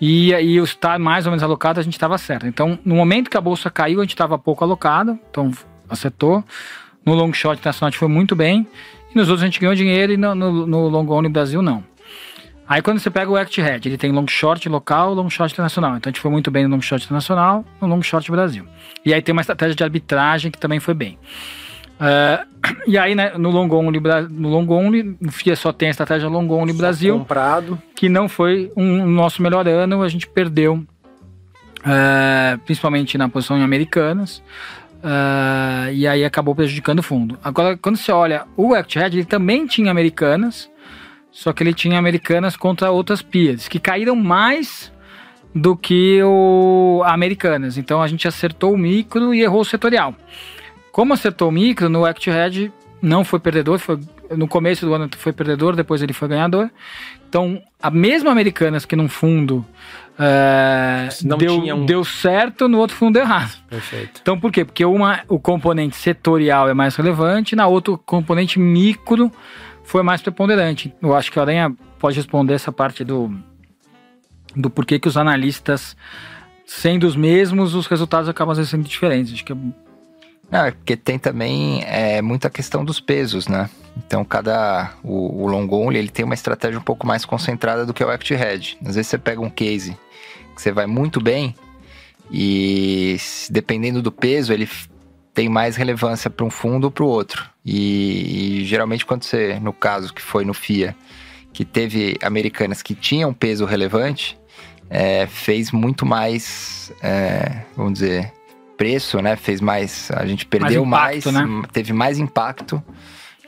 E aí o estar mais ou menos alocado a gente estava certo. Então, no momento que a bolsa caiu, a gente estava pouco alocado, então acertou. No long short internacional a gente foi muito bem. E nos outros a gente ganhou dinheiro e no, no, no long only Brasil não. Aí quando você pega o Act Head, ele tem long short local, long short internacional. Então a gente foi muito bem no long short internacional, no long short Brasil. E aí tem uma estratégia de arbitragem que também foi bem. Uh, e aí, né, no long only, no long only, no FIA só tem a estratégia long only só Brasil, comprado. que não foi um, um nosso melhor ano, a gente perdeu, uh, principalmente na posição em americanas. Uh, e aí acabou prejudicando o fundo. Agora, quando você olha o Act Head, ele também tinha americanas, só que ele tinha americanas contra outras PIAs, que caíram mais do que o americanas. Então a gente acertou o micro e errou o setorial. Como acertou o micro, no Act Red não foi perdedor, foi, no começo do ano foi perdedor, depois ele foi ganhador. Então, a mesma Americanas que num fundo é, deu, um... deu certo, no outro fundo deu errado. Perfeito. Então, por quê? Porque uma, o componente setorial é mais relevante, na outra, o componente micro foi mais preponderante. Eu acho que a Aranha pode responder essa parte do, do porquê que os analistas, sendo os mesmos, os resultados acabam sendo diferentes. Acho que é... É porque tem também é, muita questão dos pesos, né? Então, cada. O, o long only ele tem uma estratégia um pouco mais concentrada do que o act head. Às vezes você pega um case que você vai muito bem e dependendo do peso, ele tem mais relevância para um fundo ou para o outro. E, e, geralmente quando você, no caso que foi no FIA, que teve americanas que tinham peso relevante, é, fez muito mais, é, vamos dizer, preço, né? Fez mais, a gente perdeu mais, impacto, mais né? teve mais impacto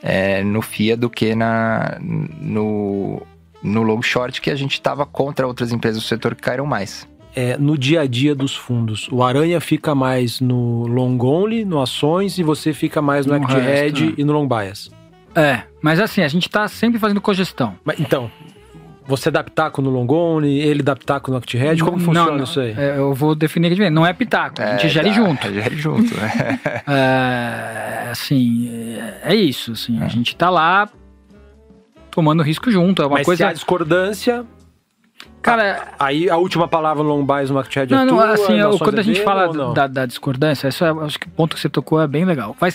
é, no FIA do que na, no, no long short, que a gente estava contra outras empresas do setor que caíram mais é, no dia a dia dos fundos? O Aranha fica mais no long only, no ações, e você fica mais no, no act head né? e no long bias. É, mas assim, a gente está sempre fazendo cogestão. Mas, então, você dá pitaco no long only, ele dá pitaco no act head, como funciona não, isso aí? É, eu vou definir aqui, não é pitaco, a gente é, gere tá, junto. Gere junto, né? é, assim, é, é isso, assim, a é. gente está lá tomando risco junto, é uma Mas coisa... se há discordância, Cara, aí a última palavra no buys no market não, é tua, assim, eu, quando a gente fala da, da, discordância, isso é, acho que o ponto que você tocou é bem legal. Vai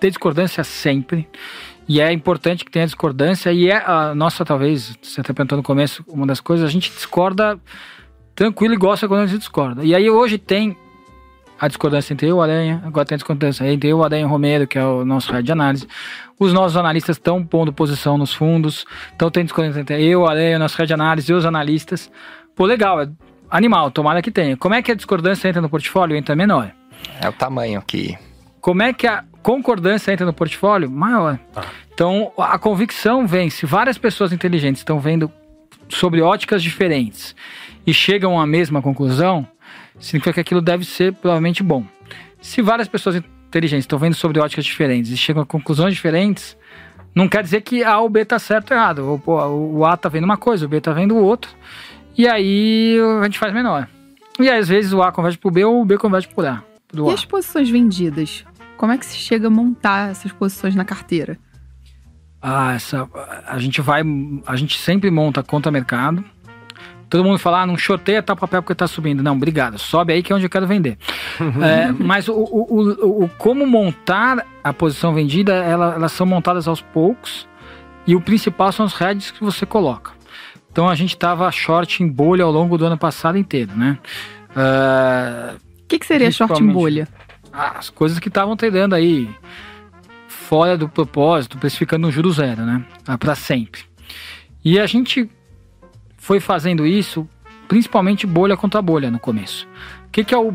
ter discordância sempre. E é importante que tenha discordância. E é a nossa, talvez, você até perguntou no começo, uma das coisas, a gente discorda tranquilo e gosta quando a gente discorda. E aí hoje tem a discordância entre eu e o Aranha, agora tem a discordância entre eu, o Aranha e o Romero, que é o nosso head de análise. Os nossos analistas estão pondo posição nos fundos, então tem discordância entre eu, o Aranha, o nosso head de análise e os analistas. Pô, legal, é animal, tomara que tenha. Como é que a discordância entra no portfólio? Entra menor. É o tamanho que... Como é que a concordância entra no portfólio? Maior. Ah. Então, a convicção vem, se várias pessoas inteligentes estão vendo sobre óticas diferentes e chegam à mesma conclusão, significa que aquilo deve ser provavelmente bom. Se várias pessoas inteligentes estão vendo sobre óticas diferentes e chegam a conclusões diferentes, não quer dizer que A ou B está certo ou errado. O, A está vendo uma coisa, o B está vendo o outro, e aí a gente faz menor. E aí, às vezes o A converte para o B ou o B converte para o A. e as posições vendidas? Como é que se chega a montar essas posições na carteira? Ah, essa, a gente vai, a gente sempre monta conta mercado. Todo mundo fala, ah, não shorteia tal papel porque tá subindo. Não, obrigado. Sobe aí que é onde eu quero vender. é, mas o, o, o, o, como montar a posição vendida, ela, elas são montadas aos poucos. E o principal são os heads que você coloca. Então a gente estava short em bolha ao longo do ano passado inteiro, né? O uh, que, que seria short em bolha? As coisas que estavam tendendo aí fora do propósito, precificando no juro zero, né? Para sempre. E a gente foi fazendo isso, principalmente bolha contra bolha no começo. O que, que é o.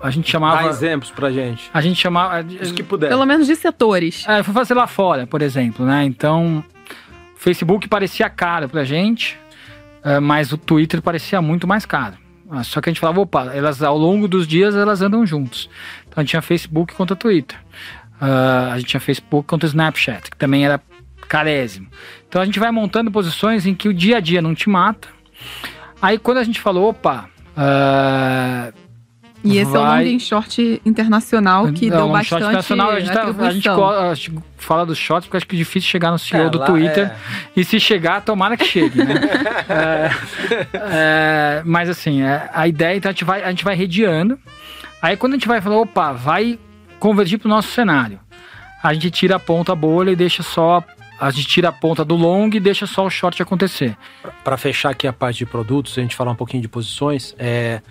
A gente chamava. Dá exemplos pra gente. A gente chamava. Os que puder. Pelo menos de setores. É, foi fazer lá fora, por exemplo, né? Então, o Facebook parecia caro pra gente, uh, mas o Twitter parecia muito mais caro. Uh, só que a gente falava, opa, elas ao longo dos dias elas andam juntos. Então a gente tinha Facebook contra Twitter. Uh, a gente tinha Facebook contra Snapchat, que também era carésimo. Então a gente vai montando posições em que o dia a dia não te mata. Aí quando a gente falou, opa, uh, e esse vai... é o long and short internacional que deu bastante short internacional, a gente, tá, a, gente, a gente, fala dos shorts porque acho que é difícil chegar no CEO é, do Twitter. É... E se chegar, tomara que chegue, né? é, é, mas assim, é, a ideia, então a gente vai, a gente vai redeando. Aí quando a gente vai falar, opa, vai convergir para o nosso cenário. A gente tira a ponta bolha e deixa só a gente tira a ponta do long e deixa só o short acontecer. Para fechar aqui a parte de produtos, a gente falar um pouquinho de posições, é,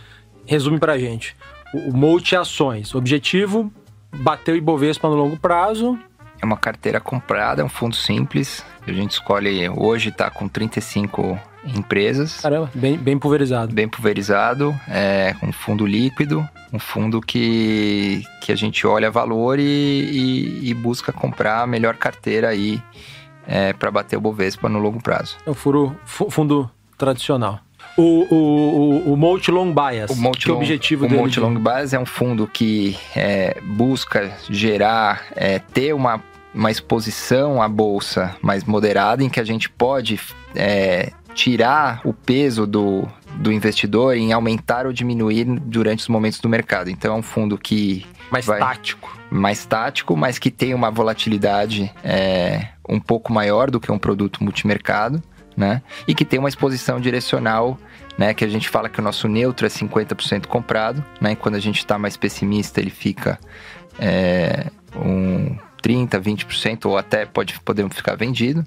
resume para a gente. O, o multi-ações, objetivo, bater o Ibovespa no longo prazo. É uma carteira comprada, é um fundo simples. A gente escolhe, hoje está com 35 empresas. Caramba, bem, bem pulverizado. Bem pulverizado, é um fundo líquido, um fundo que, que a gente olha valor e, e, e busca comprar a melhor carteira aí é, para bater o Bovespa no longo prazo. É o furo, fundo tradicional. O, o, o, o Multi Long Bias, o multi que é o objetivo o dele? O Multi Long Bias é um fundo que é, busca gerar, é, ter uma, uma exposição à bolsa mais moderada, em que a gente pode é, tirar o peso do, do investidor em aumentar ou diminuir durante os momentos do mercado. Então é um fundo que. Mais vai, tático. Mais tático, mas que tem uma volatilidade é, um pouco maior do que um produto multimercado né? E que tem uma exposição direcional, né? Que a gente fala que o nosso neutro é 50% comprado, né? E quando a gente está mais pessimista, ele fica é, um 30%, 20% ou até pode, podemos ficar vendido.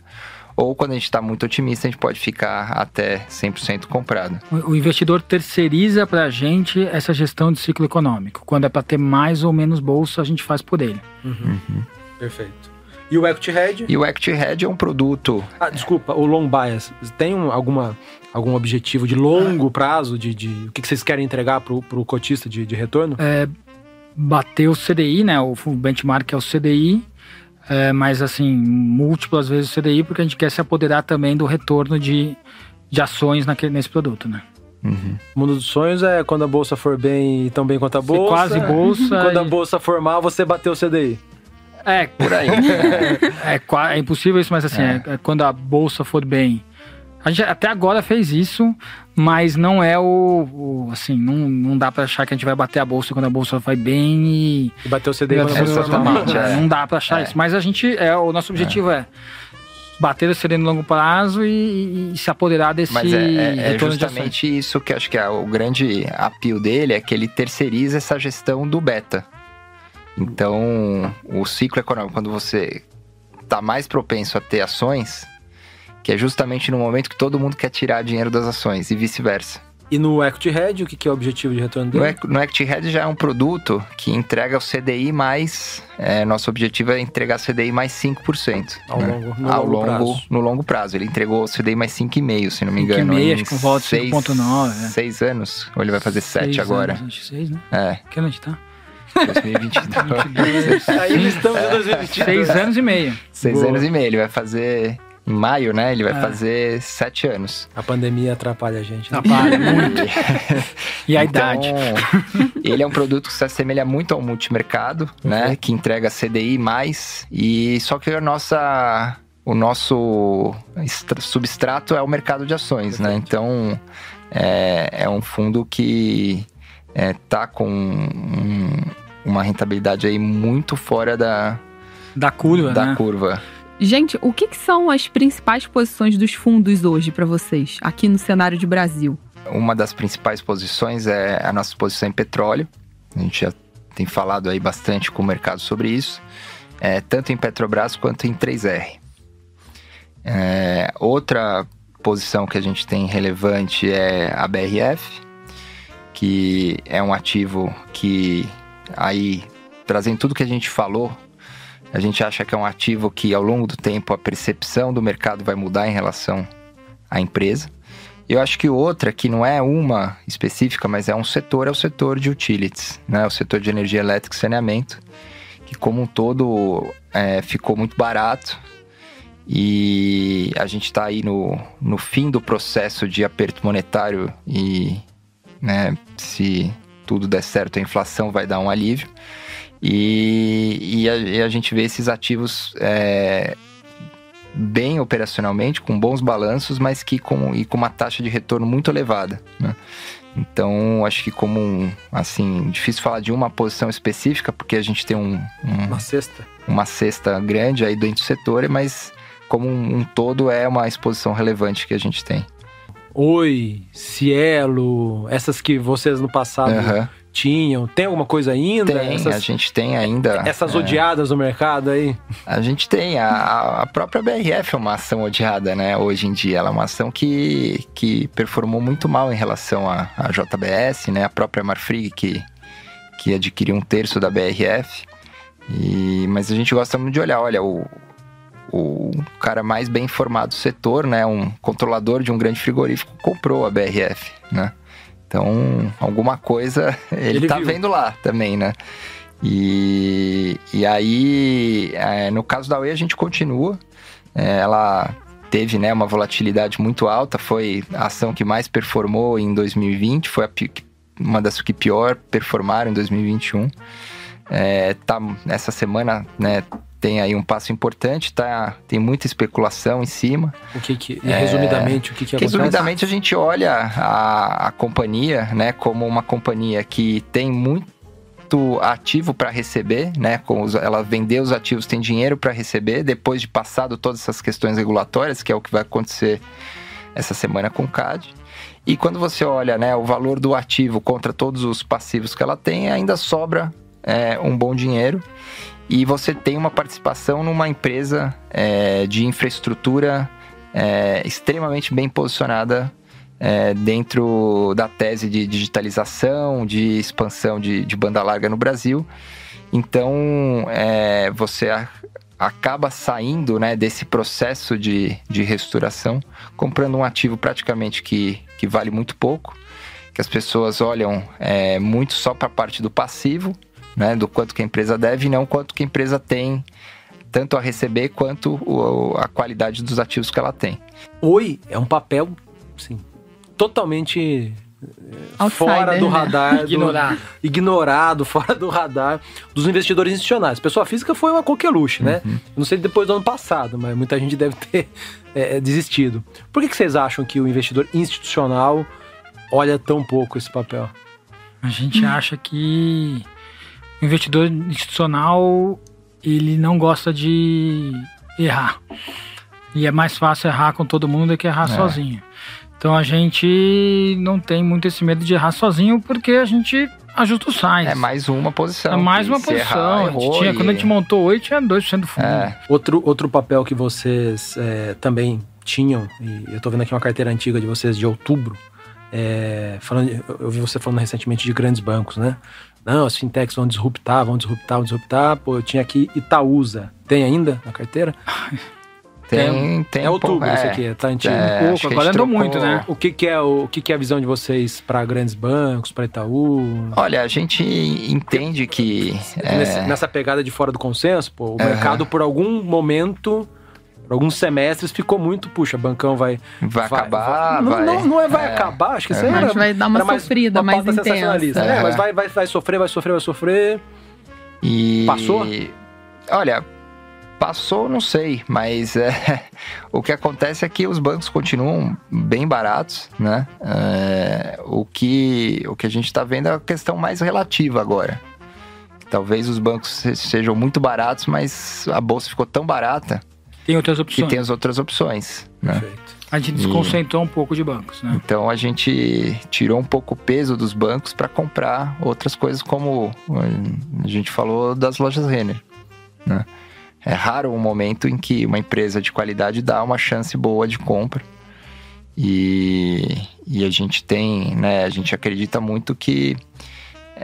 Ou quando a gente está muito otimista, a gente pode ficar até 100% comprado. O investidor terceiriza para a gente essa gestão de ciclo econômico. Quando é para ter mais ou menos bolsa, a gente faz por ele. Uhum. Uhum. Perfeito. E o Equity Hedge? E o Equity Hedge é um produto. Ah, desculpa, o Long Bias. Tem um, alguma, algum objetivo de longo prazo? De, de o que, vocês querem entregar para o cotista de, de retorno? É, bater o CDI, né? O benchmark é o CDI. É, mas assim, múltiplas vezes o CDI, porque a gente quer se apoderar também do retorno de, de ações naquele, nesse produto, né? Uhum. O mundo dos sonhos é quando a bolsa for bem tão bem quanto a bolsa. quase bolsa. quando a bolsa for mal, você bateu o CDI. É, por aí. é, é, é, impossível isso, mas assim, é. é. quando a bolsa for bem. A gente até agora fez isso, mas não é o. o assim, não, não dá para achar que a gente vai bater a bolsa quando a bolsa vai bem e. E bater o CD quando a bolsa vai mal. É. Não dá para achar isso. Mas a gente. É, o nosso objetivo é bater o CD no longo prazo e, e, se apoderar desse Mas é, é, é justamente isso que acho que é o grande apio dele é que ele terceiriza essa gestão do beta. Então, o ciclo econômico, quando você está mais propenso a ter ações, que é justamente no momento que todo mundo quer tirar dinheiro das ações e vice-versa. E no Equity Hedge, o que é o objetivo de retorno dele? No, no Equity Hedge já é um produto que entrega o CDI mais. É, nosso objetivo é entregar CDI mais 5%. Ao né? longo, no Ao longo, longo prazo. No longo prazo. Ele entregou o CDI mais 5,5, se não me engano. 5,5, acho que volta 6,9. 6 anos? Ou ele vai fazer 7 agora? Anos, 6, né? É. Que ano a gente tá? 2022. Ainda estamos em 2022. Seis anos e meio. Seis Boa. anos e meio. Ele vai fazer em maio, né? Ele vai é. fazer sete anos. A pandemia atrapalha a gente. Né? Atrapalha muito. e a então, idade. ele é um produto que se assemelha muito ao multimercado, uhum. né? Que entrega CDI mais. E só que a nossa, o nosso substrato é o mercado de ações, né? Então é, é um fundo que é, tá com um, uma rentabilidade aí muito fora da, da curva. Da né? curva. Gente, o que, que, são as principais posições dos fundos hoje para vocês, aqui no cenário de Brasil? Uma das principais posições é a nossa posição em petróleo. A gente já tem falado aí bastante com o mercado sobre isso, é, tanto em Petrobras quanto em 3R. É, outra posição que a gente tem relevante é a BRF, que é um ativo que aí trazendo tudo que a gente falou, a gente acha que é um ativo que ao longo do tempo a percepção do mercado vai mudar em relação à empresa. Eu acho que outra, que não é uma específica, mas é um setor, é o setor de utilities, né? O setor de energia elétrica e saneamento, que como um todo é, ficou muito barato e a gente está aí no, no fim do processo de aperto monetário e né, se tudo der certo, a inflação vai dar um alívio. E, e, a, e a gente vê esses ativos é, bem operacionalmente, com bons balanços, mas que com, e com uma taxa de retorno muito elevada. Né? Então, acho que como um, assim, difícil falar de uma posição específica, porque a gente tem um, um uma cesta, uma cesta grande aí dentro do setor, mas como um, um todo é uma exposição relevante que a gente tem. Oi, Cielo, essas que vocês no passado uhum. tinham, tem alguma coisa ainda? Tem, essas, a gente tem ainda. Essas é, odiadas no mercado aí? A gente tem, a, a própria BRF é uma ação odiada, né, hoje em dia. Ela é uma ação que, que performou muito mal em relação à, JBS, né, a própria Marfrig que, que adquiriu um terço da BRF. E, mas a gente gosta muito de olhar, olha, o, o cara mais bem informado do setor, né, um controlador de um grande frigorífico, comprou a BRF, né? Então, alguma coisa ele, ele tá viu. vendo lá também, né? E, e aí, é, no caso da UE, a gente continua. É, ela teve né, uma volatilidade muito alta, foi a ação que mais performou em 2020, foi a, uma das que pior performaram em 2021. É, tá, essa semana né, tem aí um passo importante, tá? Tem muita especulação em cima. O que que, e resumidamente, é, o que que acontece? Resumidamente, a gente olha a, a companhia, né, como uma companhia que tem muito ativo para receber, né? Com os, ela vendeu os ativos, tem dinheiro para receber, depois de passado todas essas questões regulatórias, que é o que vai acontecer essa semana com o CAD. E quando você olha né, o valor do ativo contra todos os passivos que ela tem, ainda sobra é, um bom dinheiro e você tem uma participação numa empresa é, de infraestrutura é, extremamente bem posicionada é, dentro da tese de digitalização, de expansão de, de banda larga no Brasil. Então, é, você a, acaba saindo né, desse processo de, de restauração, comprando um ativo praticamente que, que vale muito pouco, que as pessoas olham é, muito só para a parte do passivo né, do quanto que a empresa deve e não quanto que a empresa tem tanto a receber quanto o, a qualidade dos ativos que ela tem. Oi é um papel, sim, totalmente eh, Outsider, fora do né? radar, ignorado. Do, ignorado, fora do radar dos investidores institucionais. Pessoa física foi uma coqueluche, né? Uhum. Não sei depois do ano passado, mas muita gente deve ter é, desistido. Por que, que vocês acham que o investidor institucional olha tão pouco esse papel? A gente hum. acha que o investidor institucional, ele não gosta de errar. E é mais fácil errar com todo mundo do que errar é. sozinho. Então a gente não tem muito esse medo de errar sozinho porque a gente ajusta o size. É mais uma posição. É mais uma posição. Errar, a gente tinha, e... Quando a gente montou 8, tinha 2% do fundo. É. Outro, outro papel que vocês é, também tinham, e eu estou vendo aqui uma carteira antiga de vocês de outubro, é, falando, eu vi você falando recentemente de grandes bancos, né? Não, as fintechs vão disruptar, vão disruptar, vão disruptar. Pô, eu tinha aqui Itaúsa. Tem ainda na carteira? Tem, tem. É outubro é, isso aqui, tá antigo. É, um pouco, agora andou muito, né? O que, que é o, o que, que é a visão de vocês para grandes bancos, para Itaú? Olha, a gente entende que. É... Nessa pegada de fora do consenso, pô, o mercado por algum momento alguns semestres ficou muito, puxa, bancão vai. Vai, vai acabar. Vai, não, não, não, é vai é, acabar, acho que isso é, era, vai dar uma sofrida mais, mais intensa. É. mas vai, vai, vai sofrer, vai sofrer, vai sofrer. E. Passou? Olha, passou, não sei, mas é, o que acontece é que os bancos continuam bem baratos, né? É, o, que, o que a gente está vendo é a questão mais relativa agora. Talvez os bancos sejam muito baratos, mas a bolsa ficou tão barata tem outras opções. Que tem as outras opções. Né? Perfeito. A gente desconcentrou e... um pouco de bancos, né? Então a gente tirou um pouco o peso dos bancos para comprar outras coisas, como a gente falou das lojas Renner. Né? É raro um momento em que uma empresa de qualidade dá uma chance boa de compra. E, e a gente tem, né? A gente acredita muito que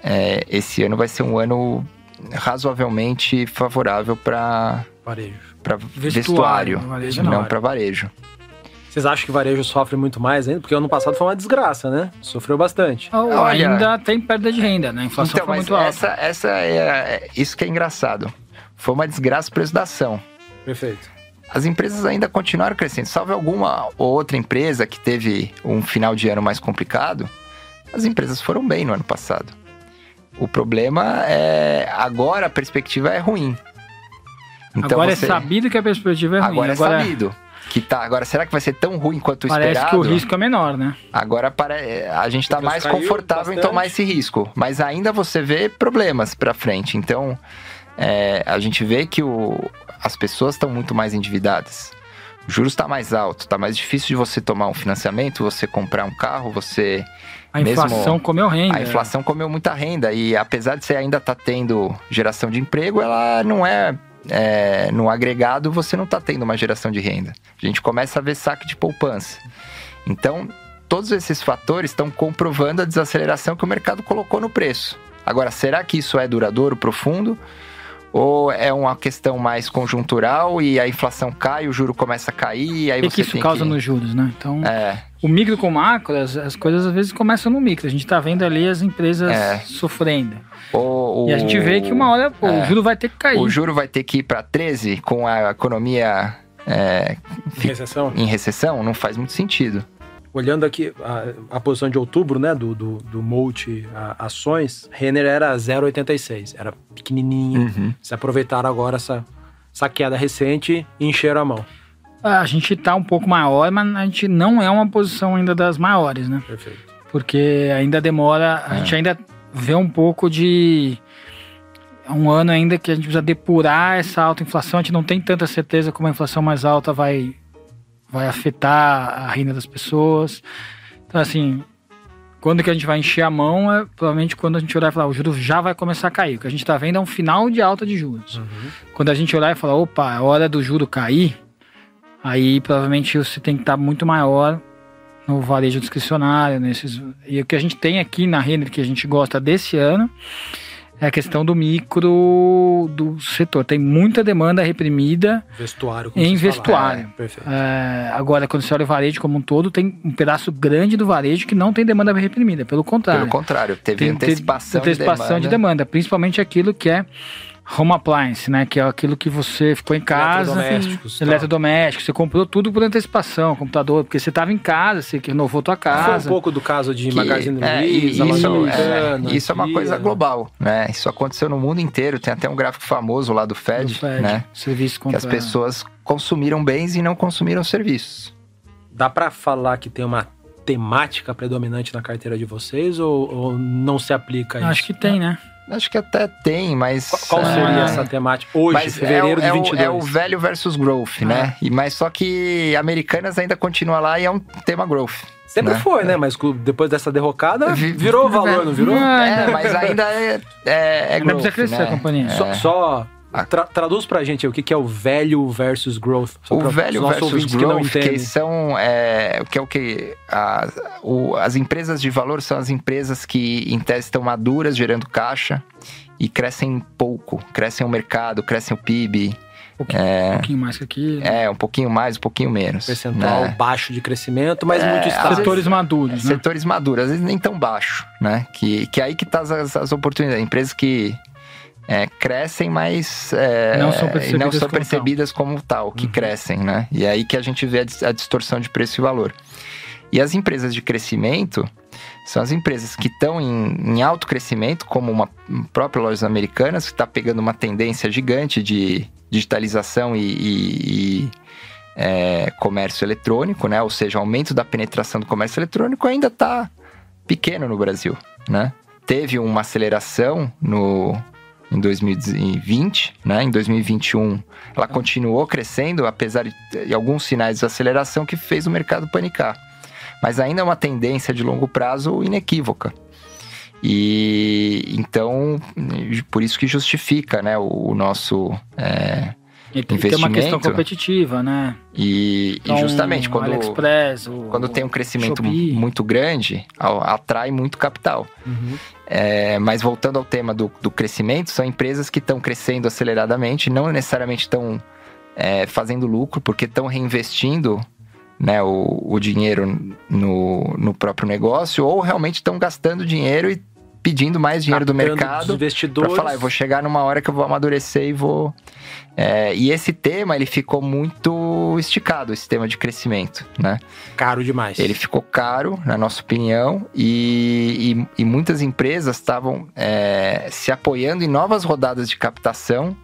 é, esse ano vai ser um ano razoavelmente favorável para varejo para vestuário, vestuário não para varejo. Vocês acham que varejo sofre muito mais ainda? Porque ano passado foi uma desgraça, né? Sofreu bastante. Olha, ainda tem perda de renda, né? A inflação então, foi muito essa, alta. Essa é, é, isso que é engraçado. Foi uma desgraça o preço da ação. Perfeito. as empresas ainda continuaram crescendo. Salve alguma ou outra empresa que teve um final de ano mais complicado, as empresas foram bem no ano passado. O problema é agora a perspectiva é ruim. Então agora é você... é sabido que a perspectiva é ruim. Agora, é agora é sabido. Que tá, agora, será que vai ser tão ruim quanto Parece esperado? Parece que o risco é menor, né? Agora pare... a gente está mais confortável bastante. em tomar esse risco. Mas ainda você vê problemas para frente. Então, é, a gente vê que o... as pessoas estão muito mais endividadas. O juros está mais alto, está mais difícil de você tomar um financiamento, você comprar um carro, você. A inflação mesmo... comeu renda. A inflação comeu muita renda. E apesar de você ainda estar tá tendo geração de emprego, ela não é é, no agregado, você não está tendo uma geração de renda. A gente começa a ver saque de poupança. Então, todos esses fatores estão comprovando a desaceleração que o mercado colocou no preço. Agora, será que isso é duradouro, profundo? Ou é uma questão mais conjuntural e a inflação cai, o juro começa a cair e aí e você que isso causa que... nos juros, né? Então, é. O micro com o macro, as, as, coisas às vezes começam no micro. A gente está vendo ali as empresas é. sofrendo. O, o, e a gente vê que uma hora pô, é. o juro vai ter que cair. O juro vai ter que ir para 13 com a economia é, em, recessão. em recessão? Não faz muito sentido olhando aqui a, a, posição de outubro, né, do, do, do multi a, ações, Renner era 0,86, era pequenininho. Uhum. Se aproveitaram agora essa, essa queda recente e encheram a mão. A gente está um pouco maior, mas a gente não é uma posição ainda das maiores, né? Perfeito. Porque ainda demora, a é. gente ainda vê um pouco de um ano ainda que a gente precisa depurar essa alta inflação. A gente não tem tanta certeza como a inflação mais alta vai vai afetar a renda das pessoas. Então, assim, quando que a gente vai encher a mão é provavelmente quando a gente olhar e falar, o juros já vai começar a cair. O que a gente está vendo é um final de alta de juros. Uhum. Quando a gente olhar e falar, opa, é hora do juro cair, aí provavelmente você tem que estar muito maior no varejo discricionário, nesses. E o que a gente tem aqui na renda que a gente gosta desse ano é a questão do micro do setor. Tem muita demanda reprimida vestuário, em vestuário. É, é, agora, quando você olha o varejo como um todo, tem um pedaço grande do varejo que não tem demanda reprimida. Pelo contrário. Pelo contrário, teve tem, antecipação, antecipação de, demanda. de demanda. Principalmente aquilo que é home appliance, né? Que é aquilo que você ficou em casa. Eletrodomésticos. Eletrodomésticos. Você comprou tudo por antecipação, computador, porque você estava em casa, você renovou tua casa. Foi um pouco do caso de que, Magazine é, Luiza, isso, é, isso é uma coisa global, né? Isso aconteceu no mundo inteiro. Tem até um gráfico famoso lá do Fed, do Fed né? Serviço contra... Que as pessoas consumiram bens e não consumiram serviços. Dá para falar que tem uma temática predominante na carteira de vocês ou, ou não se aplica a isso? Acho que tem, né? Acho que até tem, mas. Qual, seria é... essa temática? Hoje, mas fevereiro é, de 22. É o, é o velho versus growth, né? Ah. E, mas só que Americanas ainda continua lá e é um tema growth. Sempre né? foi, né? Mas depois dessa derrocada, virou valor, não virou? É, mas ainda é, é, é growth, precisa crescer né? a companhia. Só, só Tra traduz pra gente o que, que é o velho versus growth. o velho versus growth, que, que são é, que é o que a, o, as empresas de valor são as empresas que em tese estão maduras, gerando caixa e crescem pouco, crescem o mercado, crescem o PIB. Um pouquinho, é, um pouquinho mais que aqui. É, um pouquinho mais, um pouquinho menos. Percentual né? baixo de crescimento, mas é, muito estável. Setores maduros. Né? Setores maduros, às vezes nem tão baixo, né? Que, que é aí que tá as, as oportunidades. Empresas que é, crescem, mas é, não são percebidas, não são como, percebidas tal. como tal, que uhum. crescem, né? E é aí que a gente vê a, a distorção de preço e valor. E as empresas de crescimento são as empresas que estão em, em, alto crescimento, como uma própria Lojas Americanas, que está pegando uma tendência gigante de digitalização e, e, e é, comércio eletrônico, né? Ou seja, o aumento da penetração do comércio eletrônico ainda está pequeno no Brasil, né? Teve uma aceleração no, em 2020, né? Em 2021, ela continuou crescendo, apesar de alguns sinais de aceleração que fez o mercado panicar. Mas ainda é uma tendência de longo prazo inequívoca. E então, por isso que justifica, né, o, o nosso é, e tem, tem uma questão competitiva, né? E, então, e justamente quando, AliExpress, quando tem um crescimento Shopee. muito grande, atrai muito capital. Uhum. É, mas voltando ao tema do, do crescimento, são empresas que estão crescendo aceleradamente, não necessariamente estão é, fazendo lucro, porque estão reinvestindo né, o, o dinheiro no, no próprio negócio, ou realmente estão gastando dinheiro e pedindo mais dinheiro do mercado para falar, eu vou chegar numa hora que eu vou amadurecer e vou. É, e esse tema ele ficou muito esticado, esse tema de crescimento, né? Caro demais. Ele ficou caro, na nossa opinião, e, e, e muitas empresas estavam é, se apoiando em novas rodadas de captação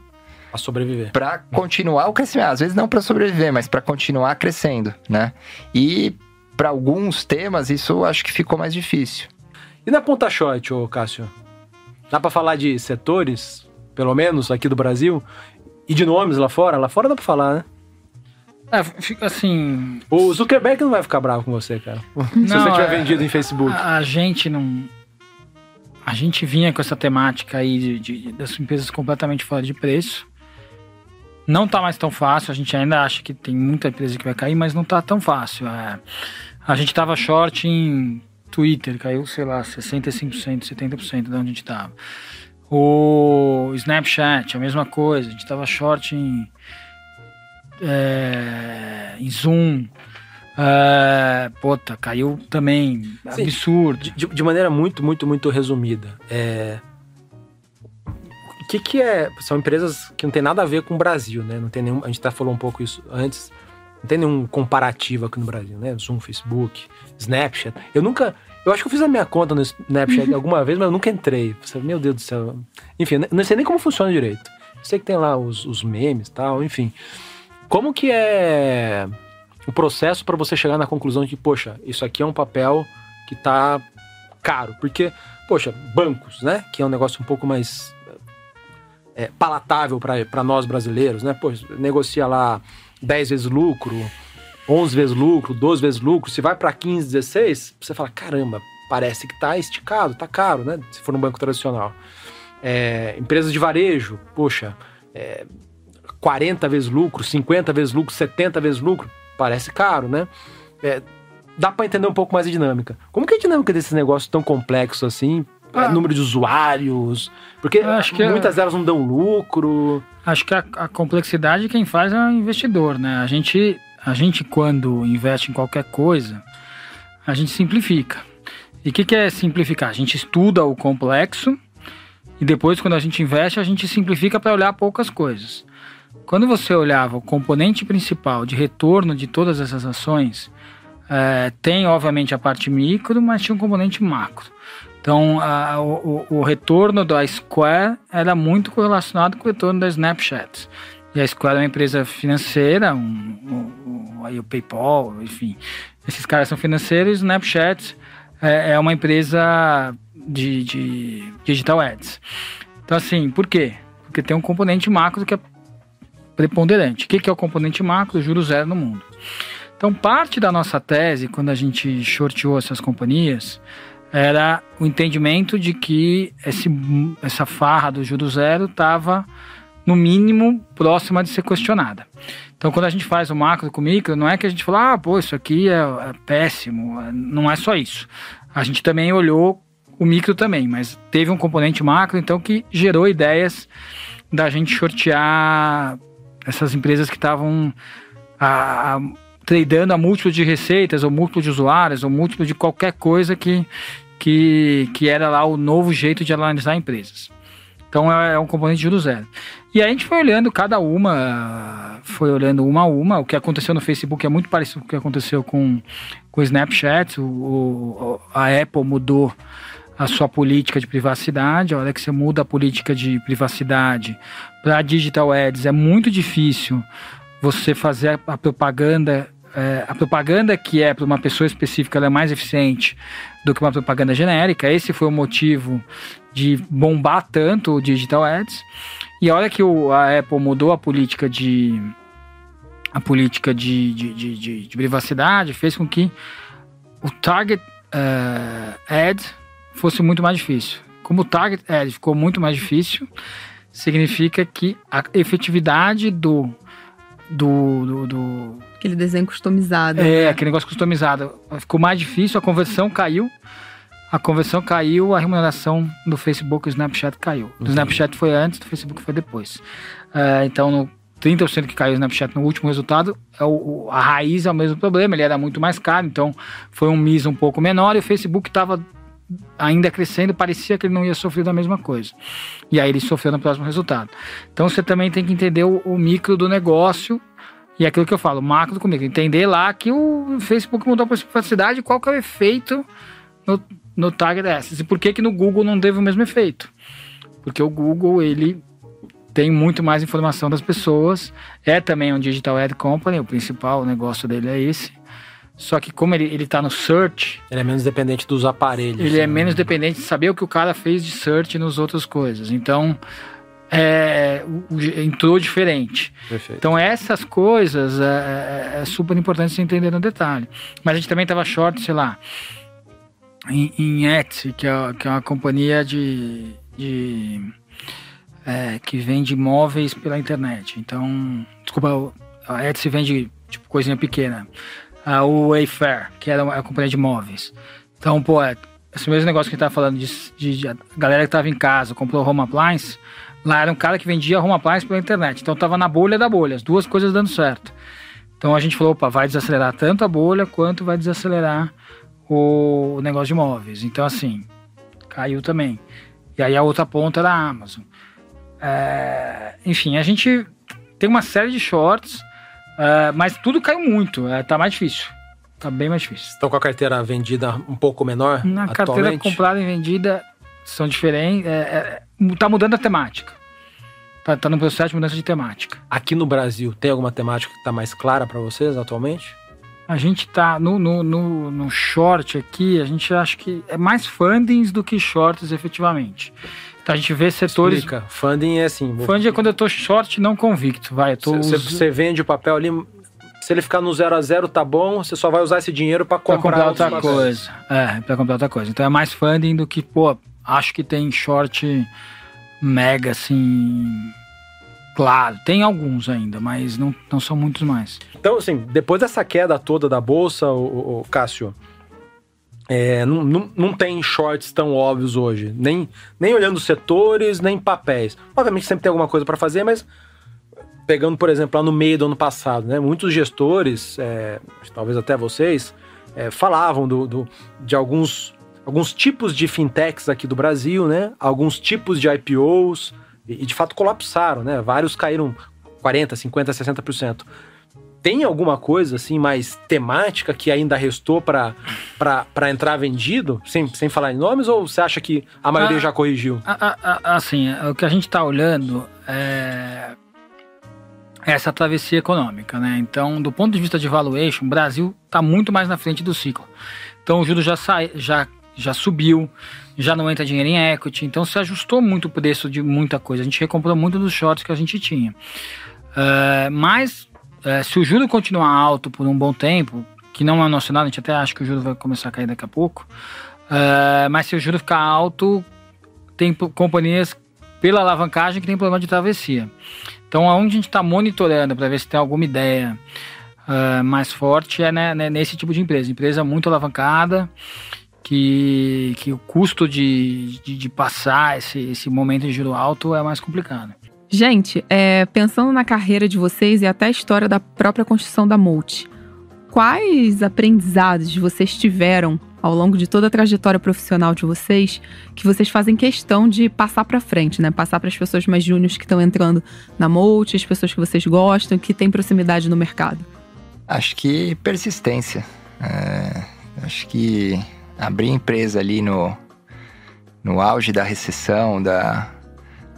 Pra sobreviver. para continuar o crescimento. Às vezes não para sobreviver, mas para continuar crescendo, né? E para alguns temas isso acho que ficou mais difícil. E na ponta short, ô Cássio? Dá pra falar de setores, pelo menos aqui do Brasil? E de nomes lá fora? Lá fora dá pra falar, né? É, fica assim. O Zuckerberg não vai ficar bravo com você, cara. Se Não, você tiver é- vendido em Facebook. A, a gente não. A gente vinha com essa temática aí de, de- das empresas completamente fora de preço. Não tá mais tão fácil, a gente ainda acha que tem muita empresa que vai cair, mas não tá tão fácil. É, a gente tava short em Twitter, caiu, sei lá, 65%, 70% de onde a gente tava. O Snapchat, a mesma coisa, a gente tava short em, é, em Zoom. É, puta, caiu também. Sim. Absurdo. De, de maneira muito, muito, muito resumida. É... O que, que é. São empresas que não tem nada a ver com o Brasil, né? Não tem nenhum. A gente até falou um pouco isso antes. Não tem nenhum comparativo aqui no Brasil, né? Zoom, Facebook, Snapchat. Eu nunca. Eu acho que eu fiz a minha conta no Snapchat alguma vez, mas eu nunca entrei. Meu Deus do céu. Enfim, não sei nem como funciona direito. Eu sei que tem lá os, os memes e tal, enfim. Como que é o processo para você chegar na conclusão de que, poxa, isso aqui é um papel que tá caro? Porque, poxa, bancos, né? Que é um negócio um pouco mais é, palatável para nós brasileiros, né? Poxa, negocia lá 10 vezes lucro, 11 vezes lucro, 12 vezes lucro. Se vai para 15, 16, você fala, caramba, parece que tá esticado, tá caro, né? Se for um banco tradicional. É, empresas de varejo, poxa, é, 40 vezes lucro, 50 vezes lucro, 70 vezes lucro, parece caro, né? É, dá para entender um pouco mais a dinâmica. Como que é a dinâmica desse negócio tão complexo assim? É, Ah. número de usuários, porque Eu acho que é- muitas delas não dão lucro. Acho que a, a complexidade quem faz é o investidor, né? A gente, a gente quando investe em qualquer coisa, a gente simplifica. E o que, que é simplificar? A gente estuda o complexo e depois, quando a gente investe, a gente simplifica para olhar poucas coisas. Quando você olhava o componente principal de retorno de todas essas ações, eh, tem obviamente a parte micro, mas tinha um componente macro. Então, a- o, o- retorno da Square era muito correlacionado com o retorno da Snapchat. E a Square é uma empresa financeira, um, um- um- aí o PayPal, enfim. Esses caras são financeiros, Snapchat é, é uma empresa de, de digital ads. Então, assim, por quê? Porque tem um componente macro que é preponderante. O que que é o componente macro? Juro zero no mundo. Então, parte da nossa tese, quando a gente shorteou essas companhias, era o entendimento de que esse, essa farra do juro zero estava, no mínimo, próxima de ser questionada. Então, quando a gente faz o macro com o micro, não é que a gente fala, ah, pô, isso aqui é, é péssimo. Não é só isso. A gente também olhou o micro também, mas teve um componente macro, então, que gerou ideias da gente shortear essas empresas que estavam a, a, tradando a múltiplo de receitas, ou múltiplo de usuários, ou múltiplo de qualquer coisa que, que, que era lá o novo jeito de analisar empresas. Então é, é um componente de juros zero. E a gente foi olhando cada uma, foi olhando uma a uma. O que aconteceu no Facebook é muito parecido com o que aconteceu com, com o Snapchat. O, o, a Apple mudou a sua política de privacidade. A hora que você muda a política de privacidade para digital ads, é muito difícil você fazer a propaganda. É, a propaganda que é para uma pessoa específica é mais eficiente do que uma propaganda genérica. Esse foi o motivo de bombar tanto o digital ads. E a hora que o, a Apple mudou a política de a política de, de, de, de, de privacidade, fez com que o target uh, ad fosse muito mais difícil. Como o target ad ficou muito mais difícil, significa que a efetividade do do, do, do, Aquele desenho customizado. É, aquele negócio customizado. Ficou mais difícil, a conversão caiu. A conversão caiu, a remuneração do Facebook e do Snapchat caiu. Do Snapchat foi antes, do Facebook foi depois. Uh, então, no 30% que caiu o Snapchat no último resultado, é o, a raiz é o mesmo problema, ele era muito mais caro, então foi um MIS um pouco menor e o Facebook estava ainda crescendo, parecia que ele não ia sofrer da mesma coisa. E aí ele sofreu no próximo resultado. Então você também tem que entender o, o micro do negócio e aquilo que eu falo, macro do micro. Entender lá que o Facebook mudou a privacidade e qual que é o efeito no, no target dessas. E por que que no Google não teve o mesmo efeito? Porque o Google, ele tem muito mais informação das pessoas. É também um digital ad company, o principal negócio dele é esse. Só que como ele, ele tá no search... Ele é menos dependente dos aparelhos. Ele é né? é menos dependente de saber o que o cara fez de search nos outras coisas. Então, é, entrou diferente. Perfeito. Então, essas coisas é, é, é super importante você entender no detalhe. Mas a gente também tava short, sei lá, em, em Etsy, que é, que é uma companhia de... de é, que vende móveis pela internet. Então, desculpa, a Etsy vende tipo coisinha pequena. O Wayfair, que era a companhia de móveis. Então, pô, é, esse mesmo negócio que a gente tava falando de, de, de, a galera que tava em casa, comprou home appliance, lá era um cara que vendia home appliance pela internet. Então tava na bolha da bolha, as duas coisas dando certo. Então a gente falou, opa, vai desacelerar tanto a bolha quanto vai desacelerar o negócio de móveis. Então assim, caiu também. E aí a outra ponta era a Amazon. É, enfim, a gente tem uma série de shorts, é, mas tudo caiu muito. É, tá mais difícil. Tá bem mais difícil. Estão com a carteira vendida um pouco menor? Na carteira comprada e vendida são diferentes. É, é, tá mudando a temática. Tá, tá no processo de mudança de temática. Aqui no Brasil, tem alguma temática que está mais clara para vocês atualmente? A gente tá no, no, no, no, short aqui, a gente acha que é mais fundings do que shorts efetivamente. Então a gente vê setores. Explica. Funding é assim. Funding é quando eu tô short não convicto, vai. Você us... vende o papel ali, se ele ficar no zero a zero tá bom, você só vai usar esse dinheiro para comprar, comprar outra coisa. É, para comprar outra coisa. Então é mais funding do que, pô, acho que tem short mega assim. Claro, tem alguns ainda, mas não, não são muitos mais. Então, assim, depois dessa queda toda da bolsa, o, o Cássio, é, não, não, não tem shorts tão óbvios hoje. Nem, nem olhando setores, nem papéis. Obviamente sempre tem alguma coisa para fazer, mas pegando, por exemplo, lá no meio do ano passado, né, muitos gestores, é, talvez até vocês, é, falavam do, do, de alguns, alguns tipos de fintechs aqui do Brasil, né, alguns tipos de IPOs, e, e de fato colapsaram, né, vários caíram 40%, 50%, 60% tem alguma coisa assim mais temática que ainda restou para entrar vendido, sem, sem falar em nomes, ou você acha que a maioria ah, já corrigiu? assim, o que a gente está olhando é essa travessia econômica, né? Então, do ponto de vista de valuation, o Brasil está muito mais na frente do ciclo. Então, o juro já, sai, já, já subiu, já não entra dinheiro em equity, então se ajustou muito o preço de muita coisa. A gente recomprou muito dos shorts que a gente tinha. Uh, mas é, se o juro continuar alto por um bom tempo, que não é nosso a gente até acha que o juro vai começar a cair daqui a pouco, é, mas se o juro ficar alto, tem companhias pela alavancagem que tem problema de travessia. Então, aonde a gente está monitorando para ver se tem alguma ideia uh, mais forte é né, né, nesse tipo de empresa. Empresa muito alavancada, que, que o custo de, de, de passar esse, esse momento de juro alto é mais complicado. Gente, é, pensando na carreira de vocês e até a história da própria construção da Multi, quais aprendizados vocês tiveram ao longo de toda a trajetória profissional de vocês que vocês fazem questão de passar para frente, né? Passar para as pessoas mais júniores que estão entrando na Multi, as pessoas que vocês gostam, que têm proximidade no mercado? Acho que persistência. É, acho que abrir empresa ali no, no auge da recessão, da,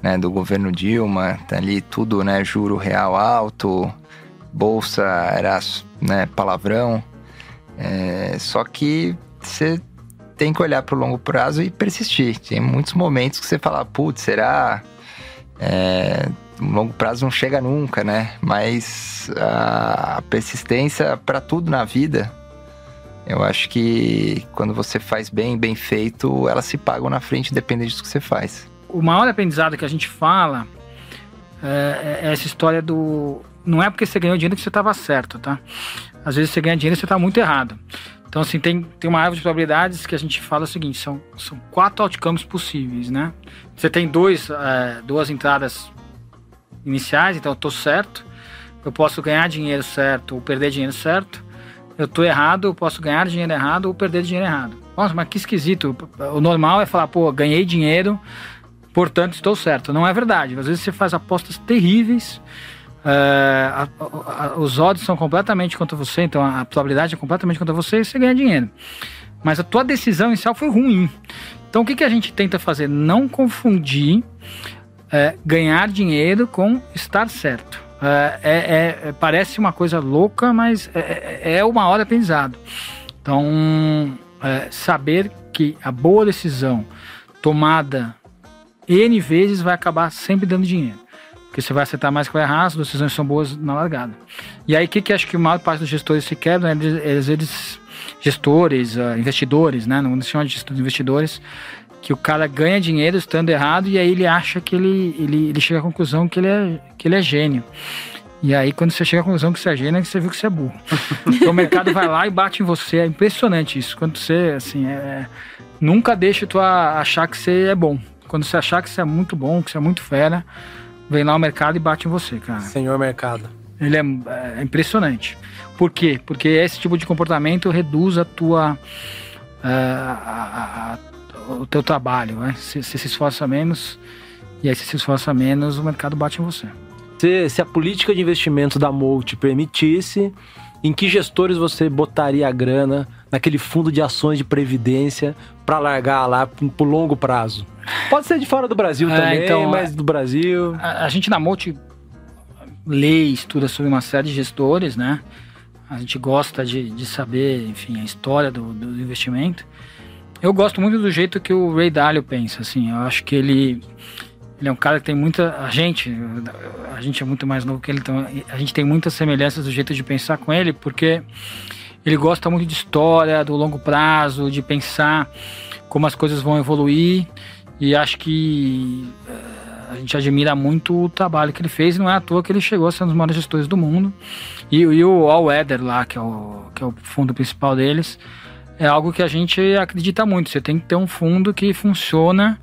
né, do governo Dilma, tá ali tudo, né, juro real alto, bolsa era né, palavrão. É, só que você tem que olhar para o longo prazo e persistir. Tem muitos momentos que você fala, putz, será? É, longo prazo não chega nunca, né? Mas a persistência para tudo na vida, eu acho que quando você faz bem, bem feito, elas se pagam na frente, independente do que você faz o maior aprendizado que a gente fala é, é, essa história do. Não é porque você ganhou dinheiro que você estava certo, tá? Às vezes você ganha dinheiro e você está muito errado. Então, assim, tem, tem uma árvore de probabilidades que a gente fala o seguinte: são, são quatro outcomes possíveis, né? Você tem dois, é, duas entradas iniciais, então eu estou certo. Eu posso ganhar dinheiro certo ou perder dinheiro certo. Eu estou errado, eu posso ganhar dinheiro errado ou perder dinheiro errado. Nossa, mas que esquisito. O normal é falar, pô, ganhei dinheiro, portanto estou certo. Não é verdade. Às vezes você faz apostas terríveis. É, a, a, os odds são completamente contra você, então a probabilidade é completamente contra você e você ganha dinheiro. Mas a tua decisão inicial foi ruim. Então o que, que a gente tenta fazer? Não confundir é, ganhar dinheiro com estar certo. É, é, é parece uma coisa louca, mas é, é, é uma hora aprendizado. Então, saber que a boa decisão tomada N vezes vai acabar sempre dando dinheiro. Porque você vai acertar mais que vai errar, as decisões são boas na largada. E aí, o que, que acho que a maior parte dos gestores se quebram? Eles, eles gestores, uh, investidores, né? Não se chama de investidores, que o cara ganha dinheiro estando errado e aí ele acha que ele, ele, ele chega à conclusão que ele, é, que ele é gênio. E aí, quando você chega à conclusão que você é gênio, você viu que você é burro. então o mercado vai lá e bate em você. É impressionante isso. Quando você, assim, é... nunca deixe tu achar que você é bom. Quando você achar que você é muito bom, que você é muito fera, vem lá o mercado e bate em você, cara. Senhor mercado. Ele é, é impressionante. Por quê? Porque esse tipo de comportamento reduz a tua. Uh, a, a, o teu trabalho, né? Você se, se esforça menos e aí se se esforça menos, o mercado bate em você. Se, se a política de investimento da Molt permitisse, em que gestores você botaria a grana naquele fundo de ações de previdência para largar lá por longo prazo? Pode ser de fora do Brasil é, também, então, mas do Brasil. A, a gente na Molt lê, estuda sobre uma série de gestores, né? A gente gosta de, de saber, enfim, a história do, do investimento. Eu gosto muito do jeito que o Ray Dalio pensa, assim. Eu acho que ele, ele é um cara que tem muita. A gente, a gente é muito mais novo que ele, então a gente tem muitas semelhanças do jeito de pensar com ele, porque ele gosta muito de história, do longo prazo, de pensar como as coisas vão evoluir. E acho que uh, a gente admira muito o trabalho que ele fez. Não é à toa que ele chegou a ser um dos maiores gestores do mundo. E, e o All Weather lá, que é o, que é o fundo principal deles é algo que a gente acredita muito. Você tem que ter um fundo que funciona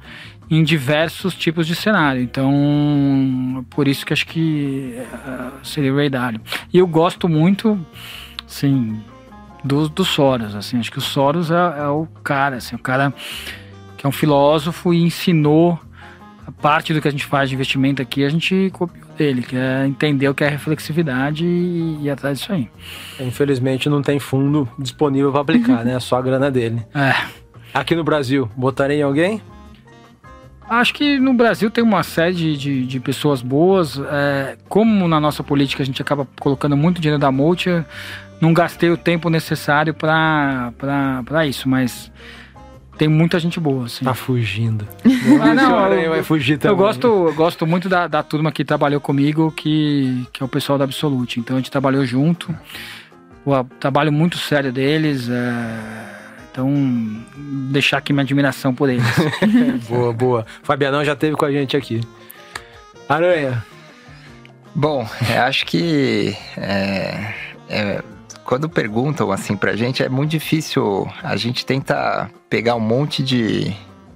em diversos tipos de cenário. Então, por isso que acho que uh, seria o Ray Dalio. E eu gosto muito, sim, do, do Soros. Assim, acho que o Soros é, é o cara, assim, o cara que é um filósofo e ensinou a parte do que a gente faz de investimento aqui, a gente copiou dele, que é entender o que é reflexividade e ir atrás disso aí. Infelizmente não tem fundo disponível para aplicar, né? É só a grana dele. É. Aqui no Brasil, botaria em alguém? Acho que no Brasil tem uma série de, de, de pessoas boas. É, como na nossa política a gente acaba colocando muito dinheiro da multi, não gastei o tempo necessário para isso, mas tem muita gente boa, assim. Tá fugindo. ah, não, eu, vai fugir também. Eu gosto, eu gosto muito da, da turma que trabalhou comigo, que, que é o pessoal da Absolute. Então a gente trabalhou junto. O trabalho muito sério deles. É... Então, deixar aqui minha admiração por eles. boa, boa. Fabianão já teve com a gente aqui. Aranha. Bom, eu acho que é, é, quando perguntam assim pra gente, é muito difícil. A gente tenta pegar um monte de.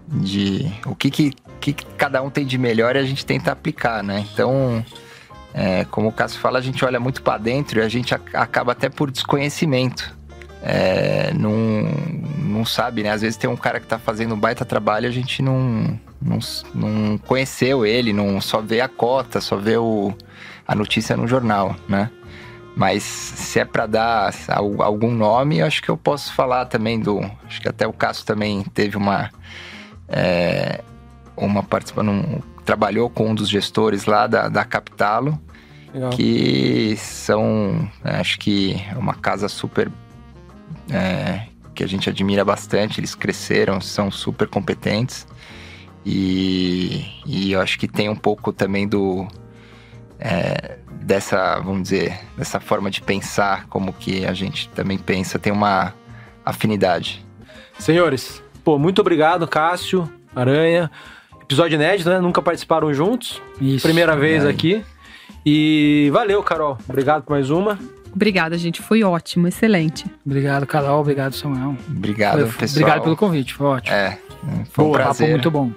de o que, que, que cada um tem de melhor e a gente tenta aplicar, né? Então. É, como o Cássio fala, a gente olha muito para dentro e a gente acaba até por desconhecimento. É, não, não sabe, né? Às vezes tem um cara que tá fazendo um baita trabalho e a gente não, não, não conheceu ele, não só vê a cota, só vê o, a notícia no jornal, né? Mas se é para dar algum nome, acho que eu posso falar também do. Acho que até o Cássio também teve uma. É, uma participação. trabalhou com um dos gestores lá da, da Capitalo. Legal. Que são. Acho que é uma casa super. É, que a gente admira bastante. Eles cresceram, são super competentes. E, e eu acho que tem um pouco também do. É, dessa, vamos dizer, dessa forma de pensar, como que a gente também pensa, tem uma afinidade. Senhores, pô, muito obrigado, Cássio, Aranha. Episódio inédito, né? Nunca participaram juntos. Isso. Primeira vez é. aqui. E valeu, Carol. Obrigado por mais uma. Obrigada, gente. Foi ótimo, excelente. Obrigado, Carol. Obrigado, Samuel. Obrigado, foi, pessoal. Obrigado pelo convite. Foi ótimo. É, foi um Boa, prazer. Papo muito bom.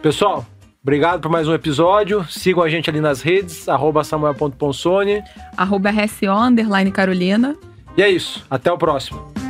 Pessoal, Obrigado por mais um episódio. Sigam a gente ali nas redes, arroba samuel.ponsone. Arroba RSO, Carolina. E é isso. Até o próximo.